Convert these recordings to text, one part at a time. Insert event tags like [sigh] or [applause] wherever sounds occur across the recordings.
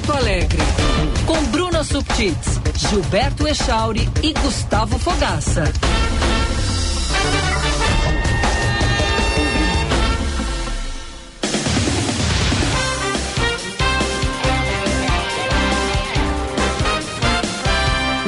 Porto Alegre. Com Bruna Subtits, Gilberto Echauri e Gustavo Fogaça.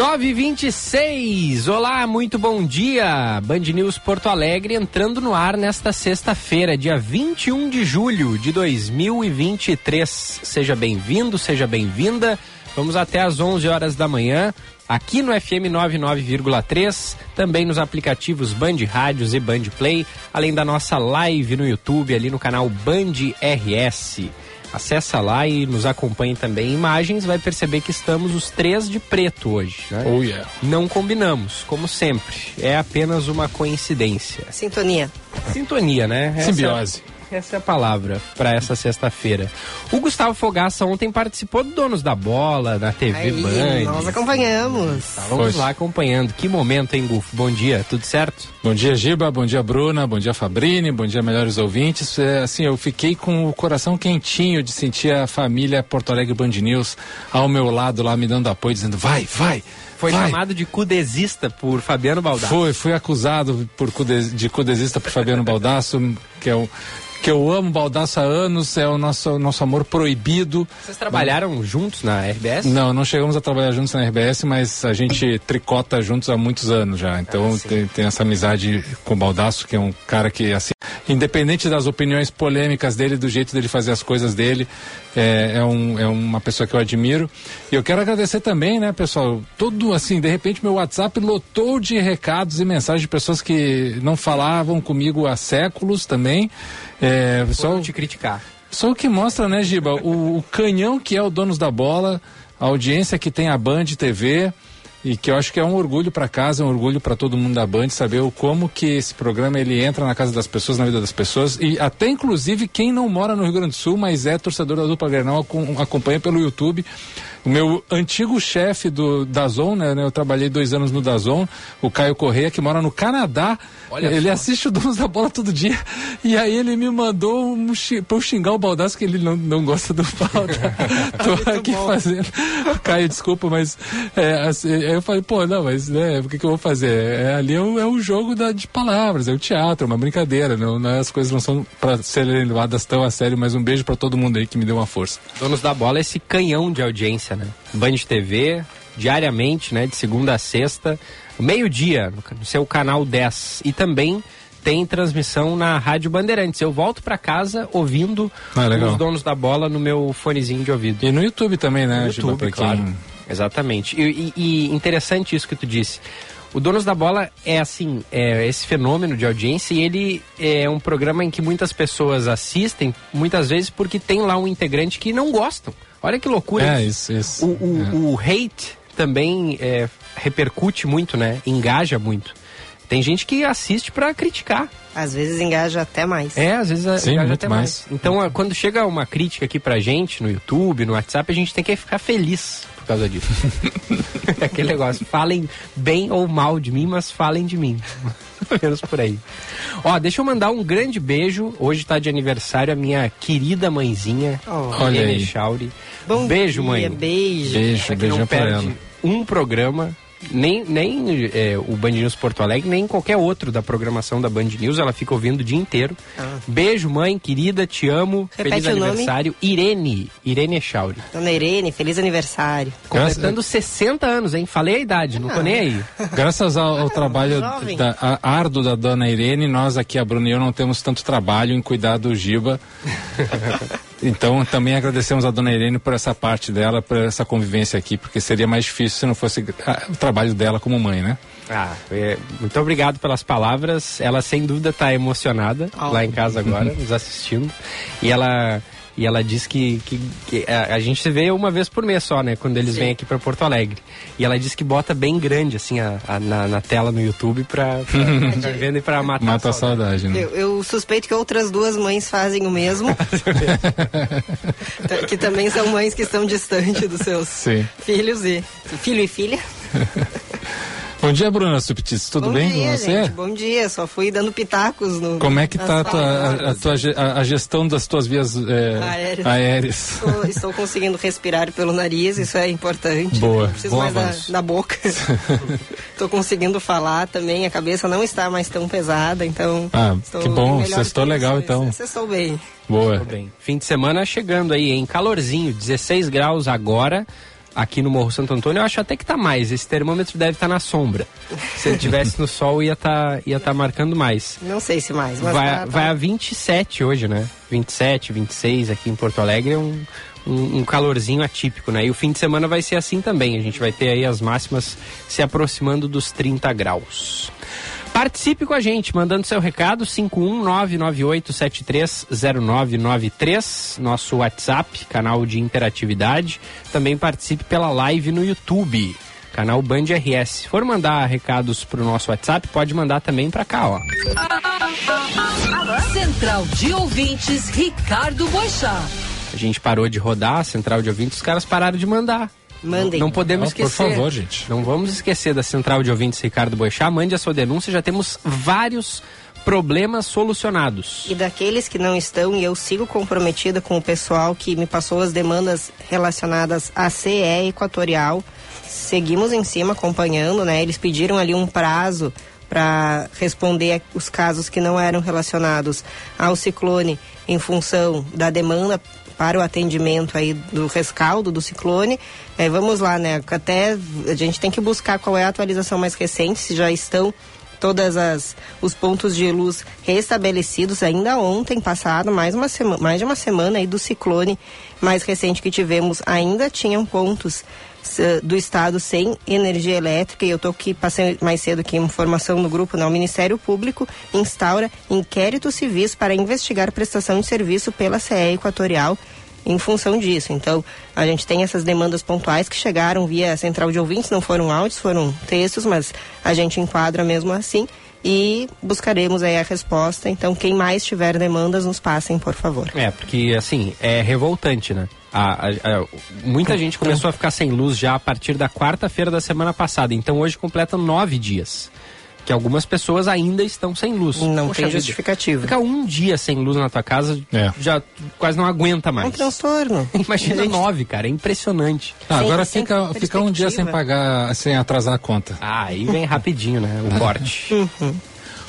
Nove vinte e seis. Olá, muito bom dia. Band News Porto Alegre entrando no ar nesta sexta-feira, dia 21 de julho de 2023. Seja bem-vindo, seja bem-vinda. Vamos até às 11 horas da manhã, aqui no FM 99,3, também nos aplicativos Band Rádios e Band Play, além da nossa live no YouTube, ali no canal Band RS. Acessa lá e nos acompanhe também em imagens, vai perceber que estamos os três de preto hoje. Né? Oh, yeah. Não combinamos, como sempre. É apenas uma coincidência. Sintonia. Sintonia, né? Essa- Simbiose. essa é a palavra para essa sexta-feira. O Gustavo Fogaça ontem participou do Donos da Bola, na TV Aí, Band. nós acompanhamos. Estávamos lá acompanhando. Que momento, hein, Gufo? Bom dia, tudo certo? Bom dia, Giba. Bom dia, Bruna. Bom dia, Fabrini. Bom dia, melhores ouvintes. É, assim, eu fiquei com o coração quentinho de sentir a família Porto Alegre Band News ao meu lado lá me dando apoio, dizendo vai, vai. Foi vai. chamado de cudesista por Fabiano Baldassi. Fui, fui acusado por de cudesista por Fabiano Baldasso, que é o que eu amo Baldasso há anos, é o nosso, nosso amor proibido. Vocês trabalharam juntos na RBS? Não, não chegamos a trabalhar juntos na RBS, mas a gente tricota juntos há muitos anos já. Então tem, tem essa amizade com o Baldasso, que é um cara que, assim, independente das opiniões polêmicas dele, do jeito dele fazer as coisas dele, é, é, um, é uma pessoa que eu admiro. E eu quero agradecer também, né, pessoal? Todo, assim, de repente meu WhatsApp lotou de recados e mensagens de pessoas que não falavam comigo há séculos também. É, só, Só te criticar. só o que mostra, né, Giba, o, o canhão que é o Donos da Bola, a audiência que tem a Band TV e que eu acho que é um orgulho para casa, um orgulho para todo mundo da Band saber o como que esse programa ele entra na casa das pessoas, na vida das pessoas e até inclusive quem não mora no Rio Grande do Sul, mas é torcedor da dupla Grenal acom- acompanha pelo YouTube. O meu antigo chefe do Dazon, né, né, eu trabalhei dois anos no Dazon, o Caio Correia, que mora no Canadá. Olha ele só. assiste o Donos da Bola todo dia. E aí ele me mandou um pra eu xingar o Baldasso, que ele não, não gosta do Balda. [laughs] Tô aqui fazendo. Caio, desculpa, mas é, assim, aí eu falei, pô, não, mas né, o que, que eu vou fazer? É, ali é o, é o jogo da, de palavras, é o teatro, é uma brincadeira. Não, não é- as coisas não são para serem levadas tão a sério, mas um beijo para todo mundo aí que me deu uma força. Donos da Bola é esse canhão de audiência, né? Band TV, diariamente, né? De segunda a sexta, meio-dia, no seu canal 10. E também tem transmissão na Rádio Bandeirantes. Eu volto pra casa ouvindo Ah, os Donos da Bola no meu fonezinho de ouvido. E no YouTube também, né, No Giba, YouTube, quem- claro. Exatamente. E, e- e interessante isso que tu disse. O Donos da Bola é assim, é esse fenômeno de audiência e ele é um programa em que muitas pessoas assistem, muitas vezes porque tem lá um integrante que não gostam. Olha que loucura. É, isso, isso. O, o, o hate também é, repercute muito, né? Engaja muito. Tem gente que assiste pra criticar. Às vezes engaja até mais. É, às vezes a- Sim, engaja até mais. mais. Então, a- quando chega uma crítica aqui pra gente no YouTube, no WhatsApp, a gente tem que ficar feliz causa disso. É [laughs] Aquele negócio, falem bem ou mal de mim, mas falem de mim. Pelo menos por aí. Ó, deixa eu mandar um grande beijo. Hoje tá de aniversário a minha querida mãezinha, Oh. Olha. Chauri. Bom beijo, dia, mãe. Beijo. Beijo, beijão não pra perde ela. um programa, nem, nem é, o Band News Porto Alegre, nem qualquer outro da programação da Band News. Ela fica ouvindo o dia inteiro. Ah. Beijo, mãe, querida, te amo. Repete Feliz o nome. aniversário. Irene, Irene Echauri. Dona Irene, feliz aniversário. Completando 60 anos, hein? Falei a idade, não tô nem aí. Graças ao, ao trabalho jovem. da, a- árduo da dona Irene, nós aqui, a Bruna e eu, não temos tanto trabalho em cuidar do Giba. [laughs] Então, também agradecemos a dona Irene por essa parte dela, por essa convivência aqui, porque seria mais difícil se não fosse ah, o trabalho dela como mãe, né? Ah, é, muito obrigado pelas palavras. Ela sem dúvida está emocionada Oh. lá em casa agora, nos assistindo. E ela e ela diz que, que, que a, a gente se vê uma vez por mês só, né? Quando eles Sim. vêm aqui para Porto Alegre. E ela diz que bota bem grande assim a, a- na, na tela no YouTube para pra [laughs] vendo e para matar. Mata a a saudade, né? Eu, eu suspeito que outras duas mães fazem o mesmo. [laughs] Que também são mães que estão distantes dos seus Sim. filhos e filho e filha. [laughs] Bom dia, Bruna Subtis. Tudo Bom bem dia, com você? gente. Bom dia. Só fui dando pitacos no. Como é que tá a, tua, a, a tua gestão das tuas vias é, Aéreas. aéreas? Estou, estou conseguindo respirar pelo nariz, isso é importante. Boa, Não preciso bom mais da, da boca. [laughs] Estou conseguindo falar também, a cabeça não está mais tão pesada, então. Ah, estou que bom, sextou que legal, isso. então. Sextou bem. Boa. Bem. Fim de semana chegando aí, em calorzinho, 16 graus agora. Aqui no Morro Santo Antônio, eu acho até que tá mais. Esse termômetro deve estar na sombra. Se ele tivesse no sol, ia estar ia tá marcando mais. Não sei se mais, mas vai, tá- tá- vai a 27 hoje, né? 27, 26 aqui em Porto Alegre é um, um, um calorzinho atípico, né? E o fim de semana vai ser assim também. A gente vai ter aí as máximas se aproximando dos 30 graus. Participe com a gente, mandando seu recado, 51998730993, nosso WhatsApp, canal de interatividade. Também participe pela live no YouTube, canal Band RS. Se for mandar recados pro nosso WhatsApp, pode mandar também para cá, ó. Central de Ouvintes, Ricardo Boixá. A gente parou de rodar a central de ouvintes, os caras pararam de mandar. Mandem. Não podemos Ah, por esquecer. favor, gente. Não vamos esquecer da central de ouvintes Ricardo Boixá. Mande a sua denúncia, já temos vários problemas solucionados. E daqueles que não estão, e eu sigo comprometida com o pessoal que me passou as demandas relacionadas à CE Equatorial. Seguimos em cima acompanhando, né? Eles pediram ali um prazo para responder os casos que não eram relacionados ao ciclone em função da demanda para o atendimento aí do rescaldo do ciclone. Eh, vamos lá, né? Até a gente tem que buscar qual é a atualização mais recente, se já estão todas as os pontos de luz restabelecidos ainda ontem passado mais uma semana mais de uma semana aí do ciclone mais recente que tivemos ainda tinham pontos do estado sem energia elétrica e eu tô aqui passei mais cedo aqui informação no grupo não o Ministério Público instaura inquéritos civis para investigar prestação de serviço pela CE Equatorial em função disso. Então, a gente tem essas demandas pontuais que chegaram via central de ouvintes, não foram áudios, foram textos, mas a gente enquadra mesmo assim e buscaremos aí a resposta. Então, quem mais tiver demandas, nos passem, por favor. É, porque assim, é revoltante, né? A, a- a- muita gente começou a ficar sem luz já a partir da quarta-feira da semana passada. Então hoje completam nove dias. Que algumas pessoas ainda estão sem luz. Não Poxa tem vida. justificativa. Ficar um dia sem luz na tua casa É. já quase não aguenta É um mais. transtorno. [laughs] Imagina A gente- nove, cara. É impressionante. Ah, Sem- agora sem fica, fica um dia sem pagar, sem atrasar a conta. Ah, aí vem rapidinho, né? O [laughs] corte. Uhum.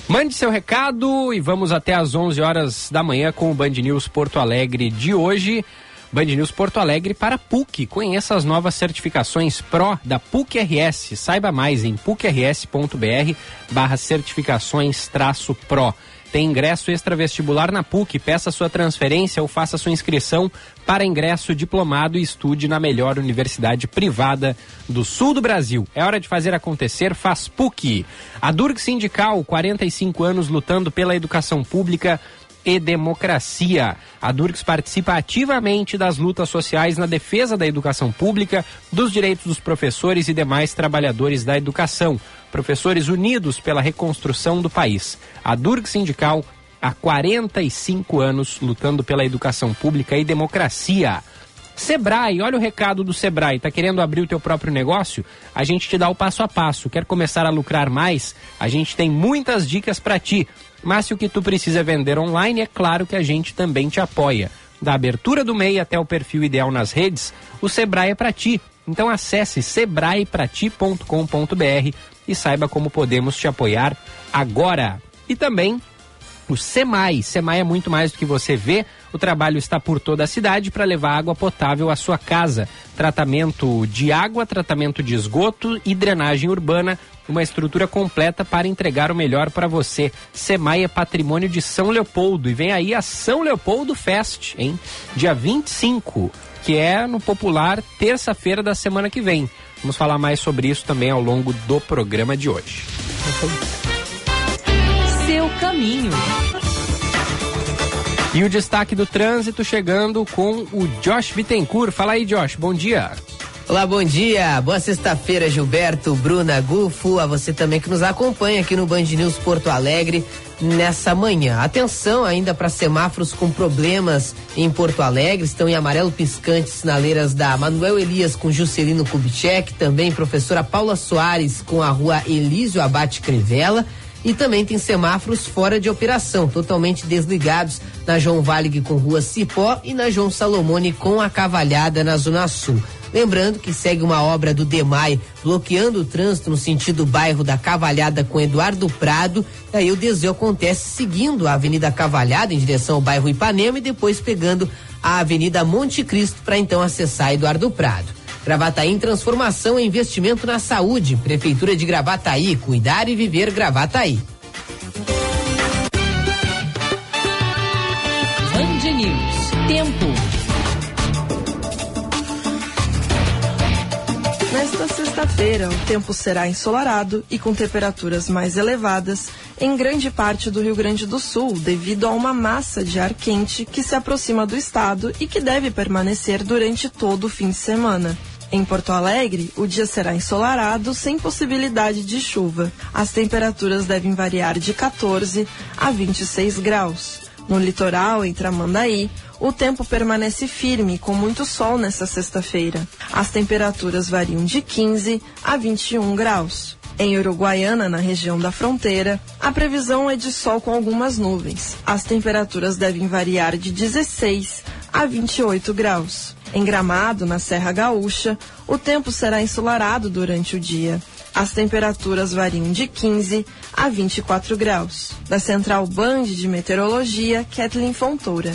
Mande seu recado e vamos até às 11 horas da manhã com o Band News Porto Alegre de hoje. Band News Porto Alegre para PUC. Conheça as novas certificações Pro da PUC RS. Saiba mais em pucrs.br barra certificações traço Pro. Tem ingresso extravestibular na PUC. Peça sua transferência ou faça sua inscrição para ingresso diplomado e estude na melhor universidade privada do sul do Brasil. É hora de fazer acontecer, faz PUC. A Durg Sindical, 45 anos lutando pela educação pública e democracia. A Durgs participa ativamente das lutas sociais na defesa da educação pública, dos direitos dos professores e demais trabalhadores da educação. Professores unidos pela reconstrução do país. A Durg Sindical, há 45 anos, lutando pela educação pública e democracia. Sebrae, olha o recado do Sebrae. Tá querendo abrir o teu próprio negócio? A gente te dá o passo a passo. Quer começar a lucrar mais? A gente tem muitas dicas para ti. Mas se o que tu precisa é vender online, é claro que a gente também te apoia. Da abertura do MEI até o perfil ideal nas redes, o Sebrae é para ti. Então acesse sebraeprati.com.br e saiba como podemos te apoiar agora. E também o SEMAI. SEMAI é muito mais do que você vê. O trabalho está por toda a cidade para levar água potável à sua casa. Tratamento de água, tratamento de esgoto e drenagem urbana. Uma estrutura completa para entregar o melhor para você. SEMAI é patrimônio de São Leopoldo. E vem aí a São Leopoldo Fest, hein? Dia 25, que é no popular terça-feira da semana que vem. Vamos falar mais sobre isso também ao longo do programa de hoje. Seu caminho. E o destaque do trânsito chegando com o Josh Bittencourt. Fala aí, Josh, bom dia. Olá, bom dia. Boa sexta-feira, Gilberto, Bruna, Gufo, a você também que nos acompanha aqui no Band News Porto Alegre nessa manhã. Atenção ainda para semáforos com problemas em Porto Alegre, estão em amarelo piscante sinaleiras da Manuel Elias com Juscelino Kubitschek, também professora Paula Soares com a rua Elísio Abate Crivella e também tem semáforos fora de operação, totalmente desligados na João Valig com rua Cipó e na João Salomone com a Cavalhada na Zona Sul. Lembrando que segue uma obra do DEMAI bloqueando o trânsito no sentido bairro da Cavalhada com Eduardo Prado. E aí o desvio acontece seguindo a Avenida Cavalhada em direção ao bairro Ipanema e depois pegando a Avenida Monte Cristo para então acessar Eduardo Prado. Gravataí em transformação e investimento na saúde. Prefeitura de Gravataí, cuidar e viver Gravataí. Band News. Tempo. Nesta sexta-feira, o tempo será ensolarado e com temperaturas mais elevadas em grande parte do Rio Grande do Sul, devido a uma massa de ar quente que se aproxima do estado e que deve permanecer durante todo o fim de semana. Em Porto Alegre, o dia será ensolarado, sem possibilidade de chuva. As temperaturas devem variar de 14 a 26 graus. No litoral, em Tramandaí, o tempo permanece firme, com muito sol nesta sexta-feira. As temperaturas variam de 15 a 21 graus. Em Uruguaiana, na região da fronteira, a previsão é de sol com algumas nuvens. As temperaturas devem variar de 16 a 28 graus. Em Gramado, na Serra Gaúcha, o tempo será ensolarado durante o dia. As temperaturas variam de 15 a 24 graus. Da Central Band de Meteorologia, Kathleen Fontoura.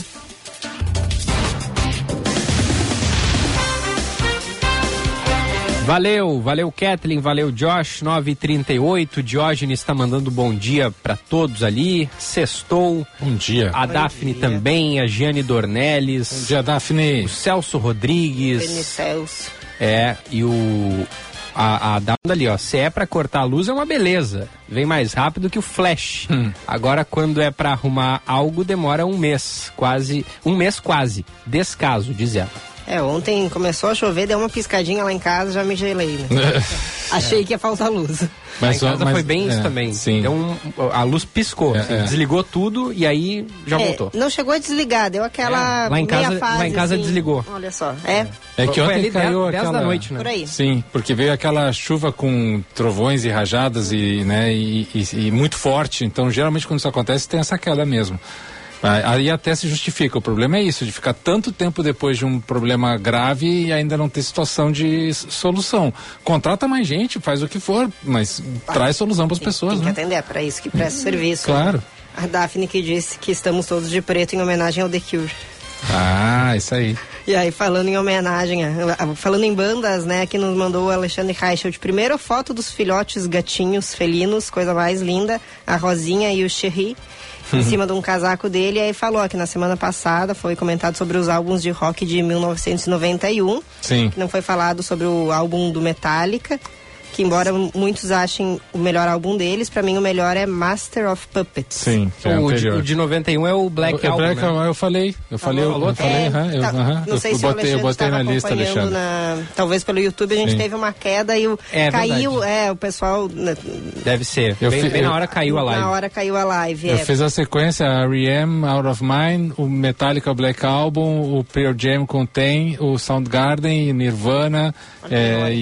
Valeu, valeu Kathleen, valeu Josh, 938. Diógenes está mandando bom dia para todos ali. Sextou. Bom dia. A Bom Daphne dia. também, a Giane Dornelles. Bom dia, Daphne. O Celso Rodrigues. Celso. É, e o. A, a Daphne ali, ó. Se é pra cortar a luz, é uma beleza. Vem mais rápido que o flash. Hum. Agora, quando é pra arrumar algo, demora um mês. Quase. Um mês quase. Descaso, diz ela. É, ontem começou a chover, deu uma piscadinha lá em casa, já me gelei, né? [laughs] Achei que ia faltar luz. Lá em casa mas- foi bem isso é, também. Sim. Então a luz piscou, É, assim, é. desligou tudo e aí já É, voltou. não chegou a desligar, deu aquela É, lá em casa- meia fase, lá em casa assim. desligou. Olha só, é, É que Foi ontem ali caiu 10, 10 aquela... da noite, né? por aí. Sim, porque veio aquela chuva com trovões e rajadas e, né, e, e- e muito forte. Então, geralmente, quando isso acontece, tem essa queda mesmo. Ah, Aí até se justifica. O problema é isso, de ficar tanto tempo depois de um problema grave e ainda não ter situação de solução. Contrata mais gente, faz o que for, mas traz solução para as pessoas, Tem que né? atender, é pra isso que presta serviço. Claro. A Daphne que disse que estamos todos de preto em homenagem ao The Cure. Ah, isso aí. E aí, falando em homenagem, falando em bandas, né, que nos mandou o Alexandre Reichelt. Primeiro, foto dos filhotes gatinhos felinos, coisa mais linda, a Rosinha e o Cherry, em cima de um casaco dele. E aí falou que na semana passada foi comentado sobre os álbuns de rock de 1991, Sim. que não foi falado sobre o álbum do Metallica, que embora muitos achem o melhor álbum deles, pra mim o melhor é Master of Puppets. Sim, que é o, de, o de 91 é o Black O- o Album. Black né? Album, eu falei, eu falei, eu, falei, É, eu, tá, não eu- sei eu se o botei, eu botei na lista, acompanhando Alexandre. na- talvez pelo YouTube a gente Sim. teve uma queda e o É caiu, verdade. é, o pessoal né, Deve ser. Eu bem, fi- bem na hora caiu a live. na hora caiu a live. Eu é. fiz a sequência, a R.E.M., Out of Mine, o Metallica Black Album, o Pearl Jam contém, o Soundgarden, Nirvana, é, e,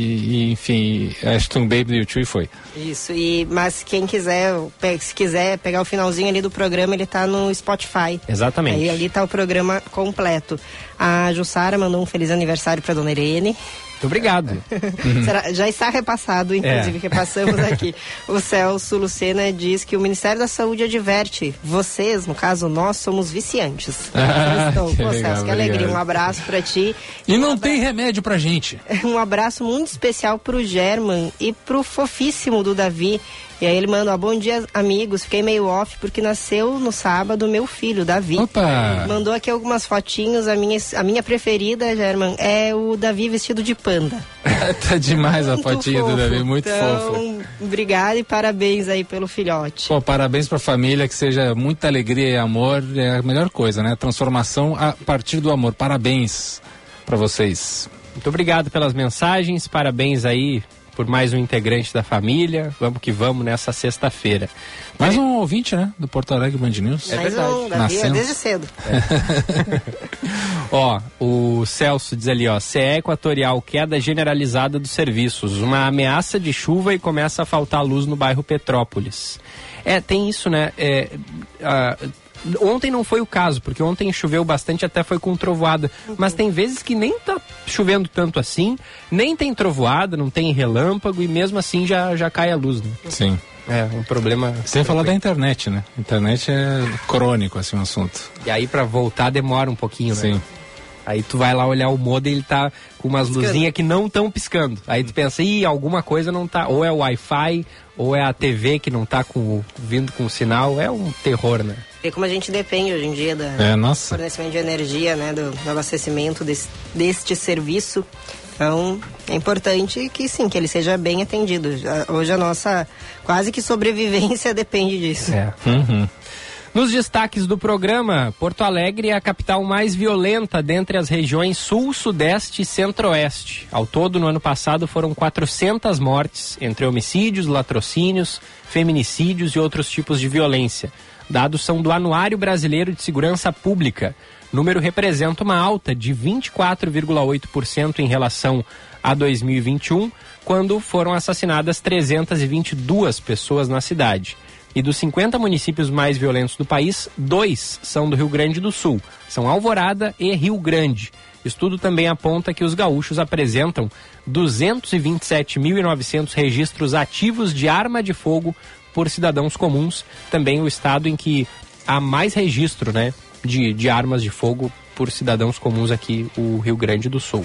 e, enfim, Ashton Baby do YouTube e foi. Isso, e, mas quem quiser, se quiser pegar o finalzinho ali do programa, ele tá no Spotify. Exatamente. Aí ali tá o programa completo. A Jussara mandou um feliz aniversário pra dona Irene. Muito obrigado. [laughs] Será- já está repassado, inclusive, É. repassamos [laughs] aqui. O Celso Lucena diz que o Ministério da Saúde adverte. Vocês, no caso nós, somos viciantes. Ah, Então, que pô, legal, Celso, que alegria. Um abraço pra ti. E Um não abra- tem remédio pra gente. [laughs] Um abraço muito especial pro German e pro fofíssimo do Davi. E aí ele manda, ó, bom dia, amigos. Fiquei meio off porque nasceu no sábado meu filho, Davi. Opa! Mandou aqui algumas fotinhos. A minha, a minha preferida, German, é o Davi vestido de panda. [laughs] tá demais a Muito fotinha do fofo. Davi, muito então, fofo. Obrigada e parabéns aí pelo filhote. Pô, parabéns pra família, que seja muita alegria e amor, é a melhor coisa, né? Transformação a partir do amor. Parabéns pra vocês. Muito obrigado pelas mensagens, parabéns aí por mais um integrante da família. Vamos que vamos nessa sexta-feira. Mais um ouvinte, né? Do Porto Alegre Band News. É Mais verdade. um, é desde cedo. [laughs] Ó, o Celso diz ali, ó, CE Equatorial, queda generalizada dos serviços, uma ameaça de chuva e começa a faltar luz no bairro Petrópolis. É, tem isso, né? É, ontem não foi o caso, porque ontem choveu bastante, até foi com trovoada. Mas tem vezes que nem tá chovendo tanto assim, nem tem trovoada, não tem relâmpago e mesmo assim já, já cai a luz, né? Sim. É, um problema. Sem falar da internet, né? Internet é crônico, assim, o assunto. E aí pra voltar demora um pouquinho, né? Sim. Aí tu vai lá olhar o modem, ele tá com umas luzinhas que não estão piscando. Aí tu pensa, ih, alguma coisa não tá. Ou é o Wi-Fi, ou é a TV que não tá com, vindo com o sinal. É um terror, né? Vê como a gente depende hoje em dia da É, nossa. fornecimento de energia, né? Do, do abastecimento desse, deste serviço. Então, é importante que sim, que ele seja bem atendido. Já- Hoje a nossa quase que sobrevivência [laughs] depende disso. É. Uhum. Nos destaques do programa, Porto Alegre é a capital mais violenta dentre as regiões Sul, Sudeste e Centro-Oeste. Ao todo, no ano passado, foram 400 mortes entre homicídios, latrocínios, feminicídios e outros tipos de violência. Dados são do Anuário Brasileiro de Segurança Pública. O número representa uma alta de 24,8% em relação a 2021, quando foram assassinadas 322 pessoas na cidade. E dos 50 municípios mais violentos do país, dois são do Rio Grande do Sul. São Alvorada e Rio Grande. Estudo também aponta que os gaúchos apresentam 227.900 registros ativos de arma de fogo por cidadãos comuns. Também o estado em que há mais registro né, de, de armas de fogo por cidadãos comuns aqui, o Rio Grande do Sul.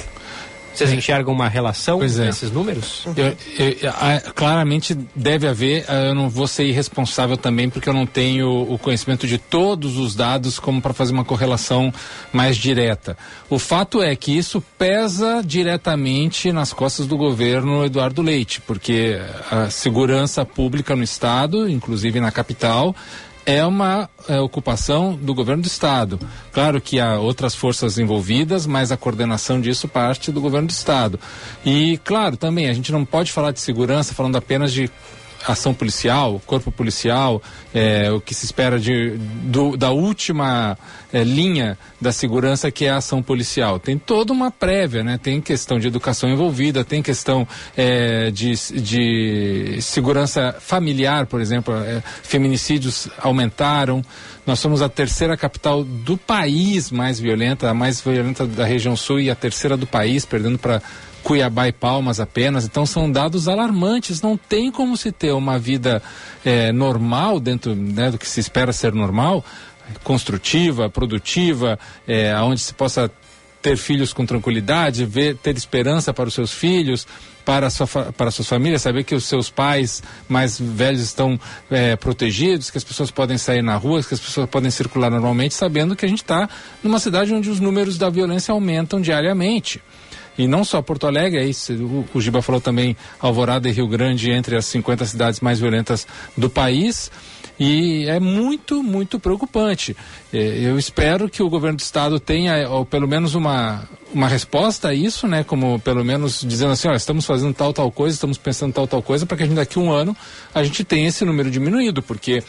Vocês enxergam uma relação Pois é. nesses números? Eu- eu- a- claramente deve haver, ah, eu não vou ser irresponsável também, porque eu não tenho o conhecimento de todos os dados como para fazer uma correlação mais direta. O fato é que isso pesa diretamente nas costas do governo Eduardo Leite, porque a segurança pública no Estado, inclusive na capital, é uma é, ocupação do governo do estado. Claro que há outras forças envolvidas, mas a coordenação disso parte do governo do estado. E claro, também a gente não pode falar de segurança falando apenas de ação policial, corpo policial, é, o que se espera de, do- da última é, linha da segurança que é a ação policial. Tem toda uma prévia, né? Tem questão de educação envolvida, tem questão é, de, de segurança familiar, por exemplo, é, feminicídios aumentaram. Nós somos a terceira capital do país mais violenta, a mais violenta da região sul e a terceira do país, perdendo para Cuiabá e Palmas apenas. Então são dados alarmantes. Não tem como se ter uma vida eh, normal dentro né, do que se espera ser normal, construtiva, produtiva, eh, onde se possa ter filhos com tranquilidade, ver, ter esperança para os seus filhos, para sua, para as suas famílias, saber que os seus pais mais velhos estão eh, protegidos, que as pessoas podem sair na rua, que as pessoas podem circular normalmente, sabendo que a gente está numa cidade onde os números da violência aumentam diariamente. E não só Porto Alegre, aí se- o, o Giba falou também Alvorada e Rio Grande entre as 50 cidades mais violentas do país. E é muito, muito preocupante. Eh, Eu espero que o governo do estado tenha, ou pelo menos uma, uma resposta a isso, né? Como pelo menos dizendo assim, ó, estamos fazendo tal, tal coisa, estamos pensando tal, tal coisa, para que a gente daqui a um ano a gente tenha esse número diminuído, porque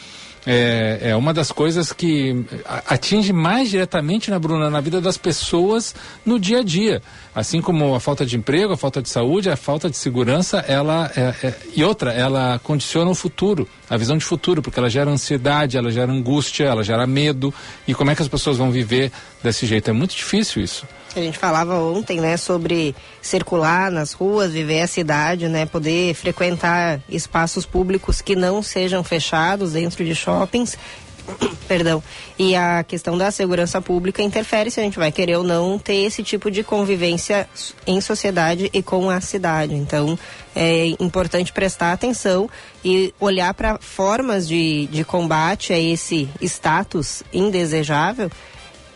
é, é uma das coisas que atinge mais diretamente, na Bruna, na vida das pessoas no dia a dia. Assim como a falta de emprego, a falta de saúde, a falta de segurança, ela é- é- e outra, ela condiciona o futuro, a visão de futuro, porque ela gera ansiedade, ela gera angústia, ela gera medo. E como é que as pessoas vão viver desse jeito? É muito difícil isso. A gente falava ontem, né, sobre circular nas ruas, viver a cidade, né, poder frequentar espaços públicos que não sejam fechados dentro de shoppings. [coughs] Perdão. E a questão da segurança pública interfere se a gente vai querer ou não ter esse tipo de convivência em sociedade e com a cidade. Então, é importante prestar atenção e olhar para formas de, de combate a esse status indesejável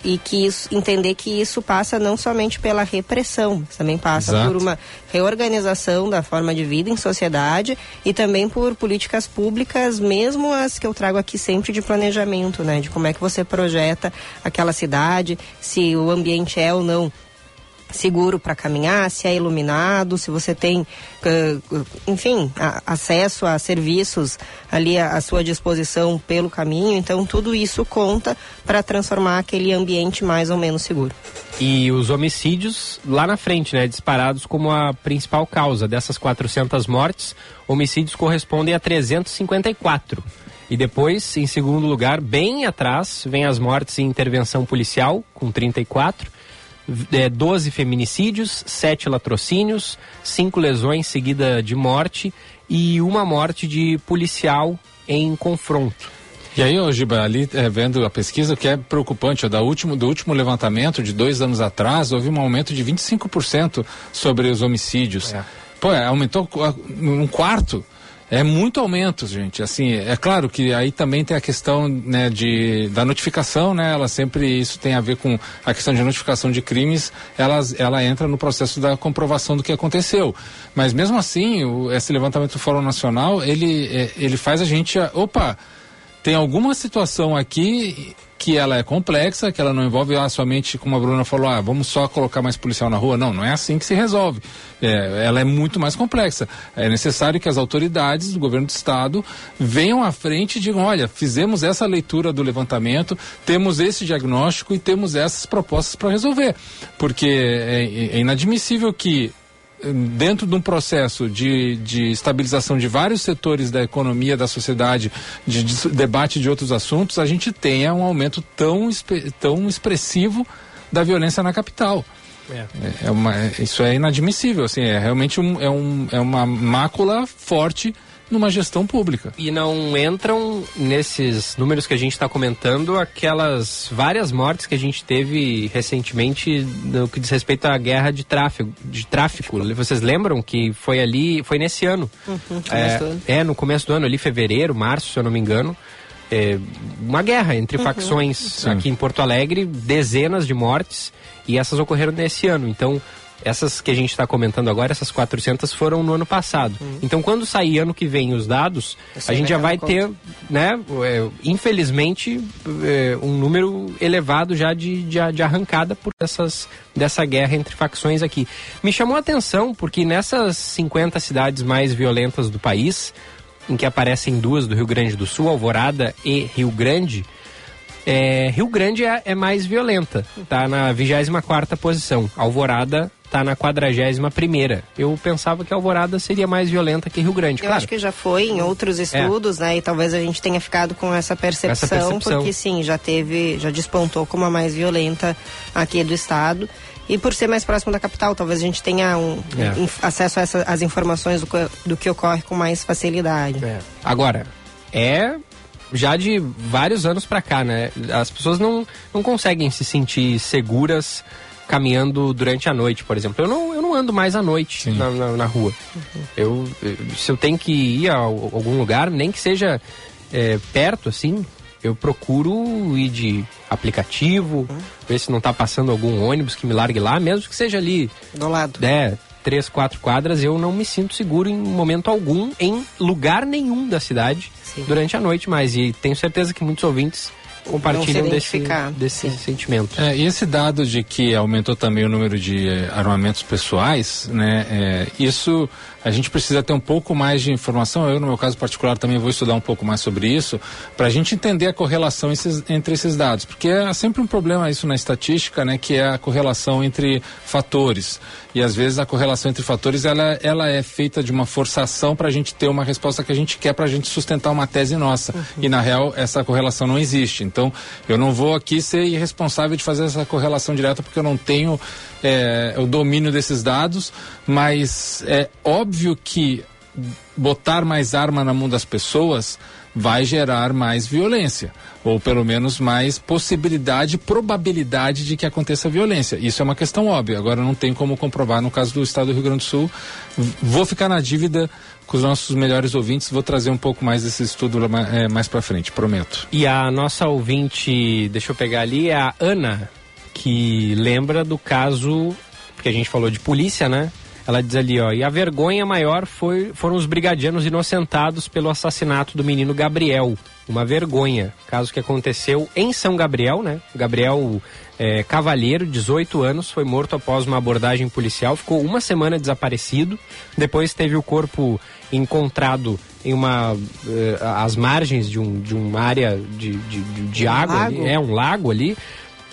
e que isso, entender que isso passa não somente pela repressão, também passa Exato. por uma reorganização da forma de vida em sociedade e também por políticas públicas, mesmo as que eu trago aqui sempre de planejamento, né, de como é que você projeta aquela cidade, se o ambiente é ou não seguro para caminhar, se é iluminado, se você tem, enfim, acesso a serviços ali à, à, sua disposição pelo caminho. Então, tudo isso conta para transformar aquele ambiente mais ou menos seguro. E os homicídios lá na frente, né, disparados como a principal causa dessas 400 mortes, homicídios correspondem a 354. E depois, em segundo lugar, bem atrás, vem as mortes em intervenção policial, com 34 é, 12 feminicídios, 7 latrocínios, 5 lesões seguida de morte e uma morte de policial em confronto. E aí, Giba, ali é, vendo a pesquisa, o que é preocupante, ó, da último, do último levantamento de dois anos atrás, houve um aumento de 25% sobre os homicídios. É. Pô, é, aumentou um quarto. É muito aumento, gente. Assim, é claro que aí também tem a questão né, de, da notificação, né? Ela sempre, isso tem a ver com a questão de notificação de crimes, ela, ela entra no processo da comprovação do que aconteceu. Mas mesmo assim, o, esse levantamento do Fórum Nacional, ele, é, ele faz a gente, opa, tem alguma situação aqui que ela é complexa, que ela não envolve ah, somente, como a Bruna falou, ah, vamos só colocar mais policial na rua. Não, não é assim que se resolve. É, ela é muito mais complexa. É necessário que as autoridades do governo do estado venham à frente e digam, olha, fizemos essa leitura do levantamento, temos esse diagnóstico e temos essas propostas para resolver. Porque é, é inadmissível que dentro de um processo de, de estabilização de vários setores da economia, da sociedade, de, de debate de outros assuntos, a gente tenha um aumento tão, tão expressivo da violência na capital. É. é, é uma, isso é inadmissível, assim, é realmente um, é, um, é uma mácula forte numa gestão pública. E não entram nesses números que a gente está comentando aquelas várias mortes que a gente teve recentemente no que diz respeito à guerra de tráfego. De tráfico. Vocês lembram que foi ali, foi nesse ano? Uhum, é, é, no começo do ano, ali fevereiro, março, se eu não me engano. É, uma guerra entre uhum. facções Sim. aqui em Porto Alegre, dezenas de mortes, e essas ocorreram nesse ano. Então, essas que a gente está comentando agora, essas 400 foram no ano passado. Uhum. Então, quando sair ano que vem os dados, a gente já vai ter, né, é, infelizmente, é, um número elevado já de, de, de, arrancada por essas, dessa guerra entre facções aqui. Me chamou a atenção porque nessas 50 cidades mais violentas do país, em que aparecem duas do Rio Grande do Sul, Alvorada e Rio Grande, é, Rio Grande é, é, mais violenta, tá na 24 posição. Alvorada tá na 41 primeira. Eu pensava que Alvorada seria mais violenta que Rio Grande. Eu claro. acho que já foi em outros é. estudos, é. né? E talvez a gente tenha ficado com essa percepção, essa percepção, porque sim, já teve, já despontou como a mais violenta aqui do estado. E por ser mais próximo da capital, talvez a gente tenha um, é. um acesso às informações do, do, que ocorre com mais facilidade. É. Agora, é já de vários anos para cá, né? As pessoas não, não conseguem se sentir seguras caminhando durante a noite, por exemplo. Eu não, eu não ando mais à noite na, na, na, rua. Uhum. Eu, se eu tenho que ir a algum lugar, nem que seja é, perto, assim, eu procuro ir de aplicativo, uhum. ver se não está passando algum ônibus que me largue lá, mesmo que seja ali. Do lado. É, três, quatro quadras, eu não me sinto seguro em momento algum, em lugar nenhum da cidade, Sim. durante a noite mais. E tenho certeza que muitos ouvintes compartilham desse, desse sentimento. É, e esse dado de que aumentou também o número de eh, armamentos pessoais, né? É, isso a gente precisa ter um pouco mais de informação. Eu, no meu caso particular, também vou estudar um pouco mais sobre isso, para a gente entender a correlação esses, entre esses dados. Porque é sempre um problema isso na estatística, né? Que é a correlação entre fatores. E às vezes a correlação entre fatores ela, ela é feita de uma forçação para a gente ter uma resposta que a gente quer para a gente sustentar uma tese nossa. Uhum. E na real, essa correlação não existe. Então, eu não vou aqui ser irresponsável de fazer essa correlação direta porque eu não tenho é, o domínio desses dados, mas é óbvio que botar mais arma na mão das pessoas vai gerar mais violência, ou pelo menos mais possibilidade, probabilidade de que aconteça violência. Isso é uma questão óbvia. Agora não tem como comprovar no caso do estado do Rio Grande do Sul. Vou ficar na dívida com os nossos melhores ouvintes, vou trazer um pouco mais desse estudo é, mais para frente, prometo. E a nossa ouvinte, deixa eu pegar ali, é a Ana, que lembra do caso que a gente falou de polícia, né? Ela diz ali, ó, e a vergonha maior foi, foram os brigadianos inocentados pelo assassinato do menino Gabriel, uma vergonha. Caso que aconteceu em São Gabriel, né? Gabriel é, Cavalheiro, 18 anos, foi morto após uma abordagem policial, ficou uma semana desaparecido. Depois teve o corpo encontrado em uma eh, às margens de, um, de uma área de, de, de, Um água, ali. lago? é um lago ali.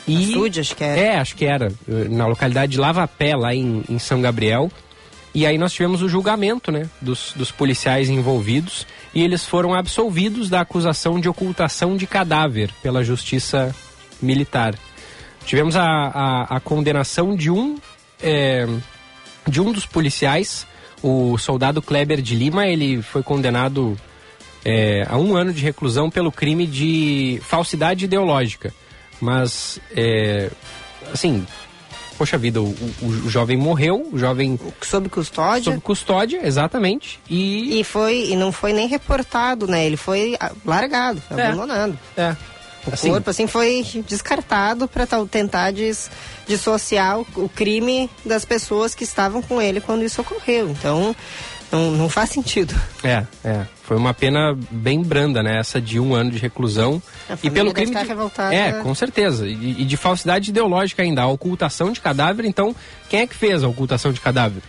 E, Açude, acho que era. É, acho que era, na localidade de Lavapé, lá em, em São Gabriel. E aí nós tivemos o julgamento, né, dos, dos policiais envolvidos e eles foram absolvidos da acusação de ocultação de cadáver pela justiça militar. Tivemos a, a, a condenação de um eh, de um dos policiais, o soldado Kleber de Lima, ele foi condenado é, a um ano de reclusão pelo crime de falsidade ideológica. Mas, é, assim, poxa vida, o, o- o jovem morreu, o jovem Sob custódia. sob custódia, exatamente, e... E foi e não foi nem reportado, né? Ele foi ah, largado, foi É. abandonado. é, O assim, corpo assim foi descartado para tentar des, dissociar o, o crime das pessoas que estavam com ele quando isso ocorreu. Então não, não faz sentido. É, é. Foi uma pena bem branda, né? Essa de um ano de reclusão. E pelo crime. estar De... revoltada. É, com certeza. E, e de falsidade ideológica ainda. A ocultação de cadáver, então, quem é que fez a ocultação de cadáver?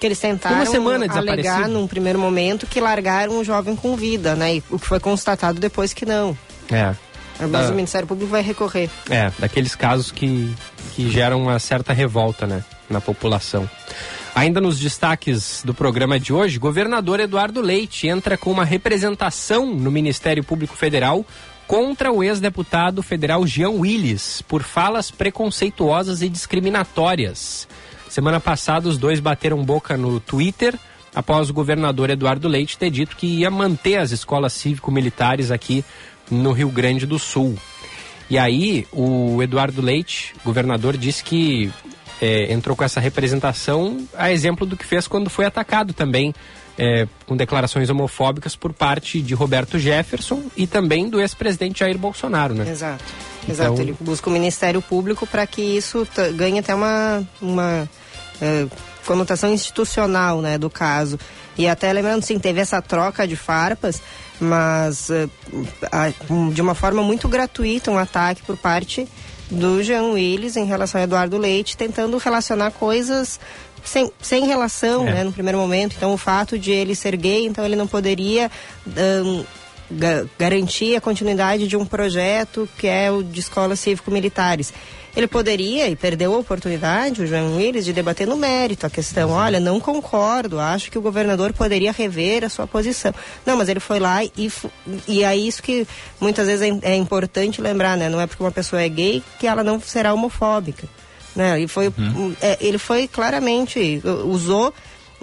Que eles tentaram Uma semana alegar num primeiro momento que largaram o jovem com vida, né? E o que foi constatado depois que não. É. Mas Da- o Ministério Público vai recorrer. É, daqueles casos que, que geram uma certa revolta, né, na população. Ainda nos destaques do programa de hoje, governador Eduardo Leite entra com uma representação no Ministério Público Federal contra o ex-deputado federal Jean Willis por falas preconceituosas e discriminatórias. Semana passada, os dois bateram boca no Twitter após o governador Eduardo Leite ter dito que ia manter as escolas cívico-militares aqui no Rio Grande do Sul. E aí, o Eduardo Leite, governador, disse que é, entrou com essa representação a exemplo do que fez quando foi atacado também é, com declarações homofóbicas por parte de Roberto Jefferson e também do ex-presidente Jair Bolsonaro, né? Exato. Então- Exato. Ele busca o Ministério Público para que isso ganhe até uma, uma eh, conotação institucional né, do caso. E até lembrando, sim, teve essa troca de farpas, mas um- de uma forma muito gratuita, um ataque por parte do Jean Willis em relação a Eduardo Leite, tentando relacionar coisas sem, sem relação, É. né, no primeiro momento. Então, o fato de ele ser gay, então ele não poderia ahn, ga- garantir a continuidade de um projeto que é o de escolas cívico-militares. Ele poderia, e perdeu a oportunidade, o João Willis, de debater no mérito a questão. Olha, não concordo, acho que o governador poderia rever a sua posição. Não, mas ele foi lá e, e é isso que muitas vezes é, é importante lembrar, né? Não é porque uma pessoa é gay que ela não será homofóbica. Né? E foi, é, ele foi claramente, usou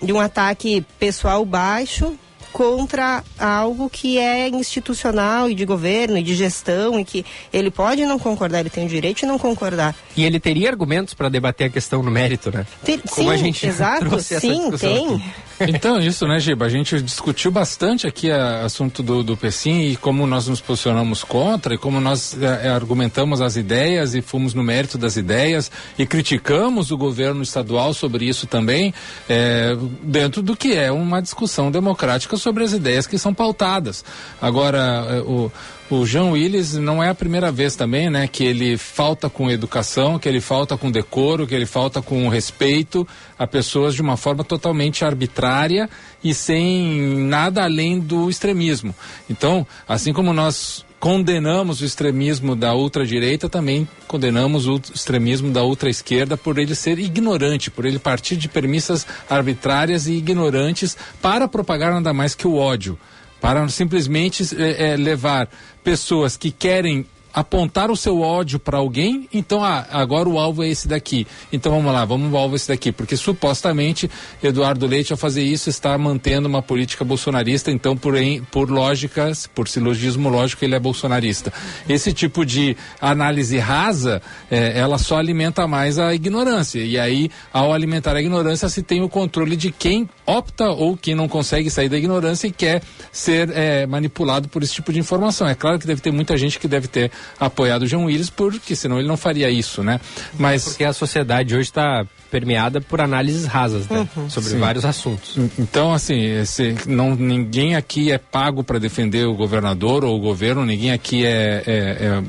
de um ataque pessoal baixo contra algo que é institucional e de governo e de gestão e que ele pode não concordar, ele tem o direito de não concordar. E ele teria argumentos para debater a questão no mérito, né? Tem- Como sim, a gente [laughs] exato, trouxe essa sim, discussão tem. aqui. Então, isso, né, Giba? A gente discutiu bastante aqui o assunto do, do PECIM e como nós nos posicionamos contra e como nós eh, argumentamos as ideias e fomos no mérito das ideias e criticamos o governo estadual sobre isso também, eh, dentro do que é uma discussão democrática sobre as ideias que são pautadas. Agora, eh, o. O Jean Willis não é a primeira vez também, né, que ele falta com educação, que ele falta com decoro, que ele falta com respeito a pessoas de uma forma totalmente arbitrária e sem nada além do extremismo. Então, assim como nós condenamos o extremismo da ultradireita, também condenamos o extremismo da ultraesquerda por ele ser ignorante, por ele partir de premissas arbitrárias e ignorantes para propagar nada mais que o ódio para simplesmente eh, eh, levar pessoas que querem apontar o seu ódio para alguém, então ah, agora o alvo é esse daqui. Então vamos lá, vamos o alvo é esse daqui, porque supostamente Eduardo Leite ao fazer isso está mantendo uma política bolsonarista, então por por lógica, por silogismo lógico ele é bolsonarista. Esse tipo de análise rasa, eh, ela só alimenta mais a ignorância. E aí, ao alimentar a ignorância, se tem o controle de quem opta ou quem não consegue sair da ignorância e quer ser eh, manipulado por esse tipo de informação. É claro que deve ter muita gente que deve ter apoiado o João Willis, porque senão ele não faria isso, né? Mas porque a sociedade hoje está permeada por análises rasas, né? Uhum. Sobre Sim. vários assuntos. Então, assim, esse, não, ninguém aqui é pago para defender o governador ou o governo, ninguém aqui é, é,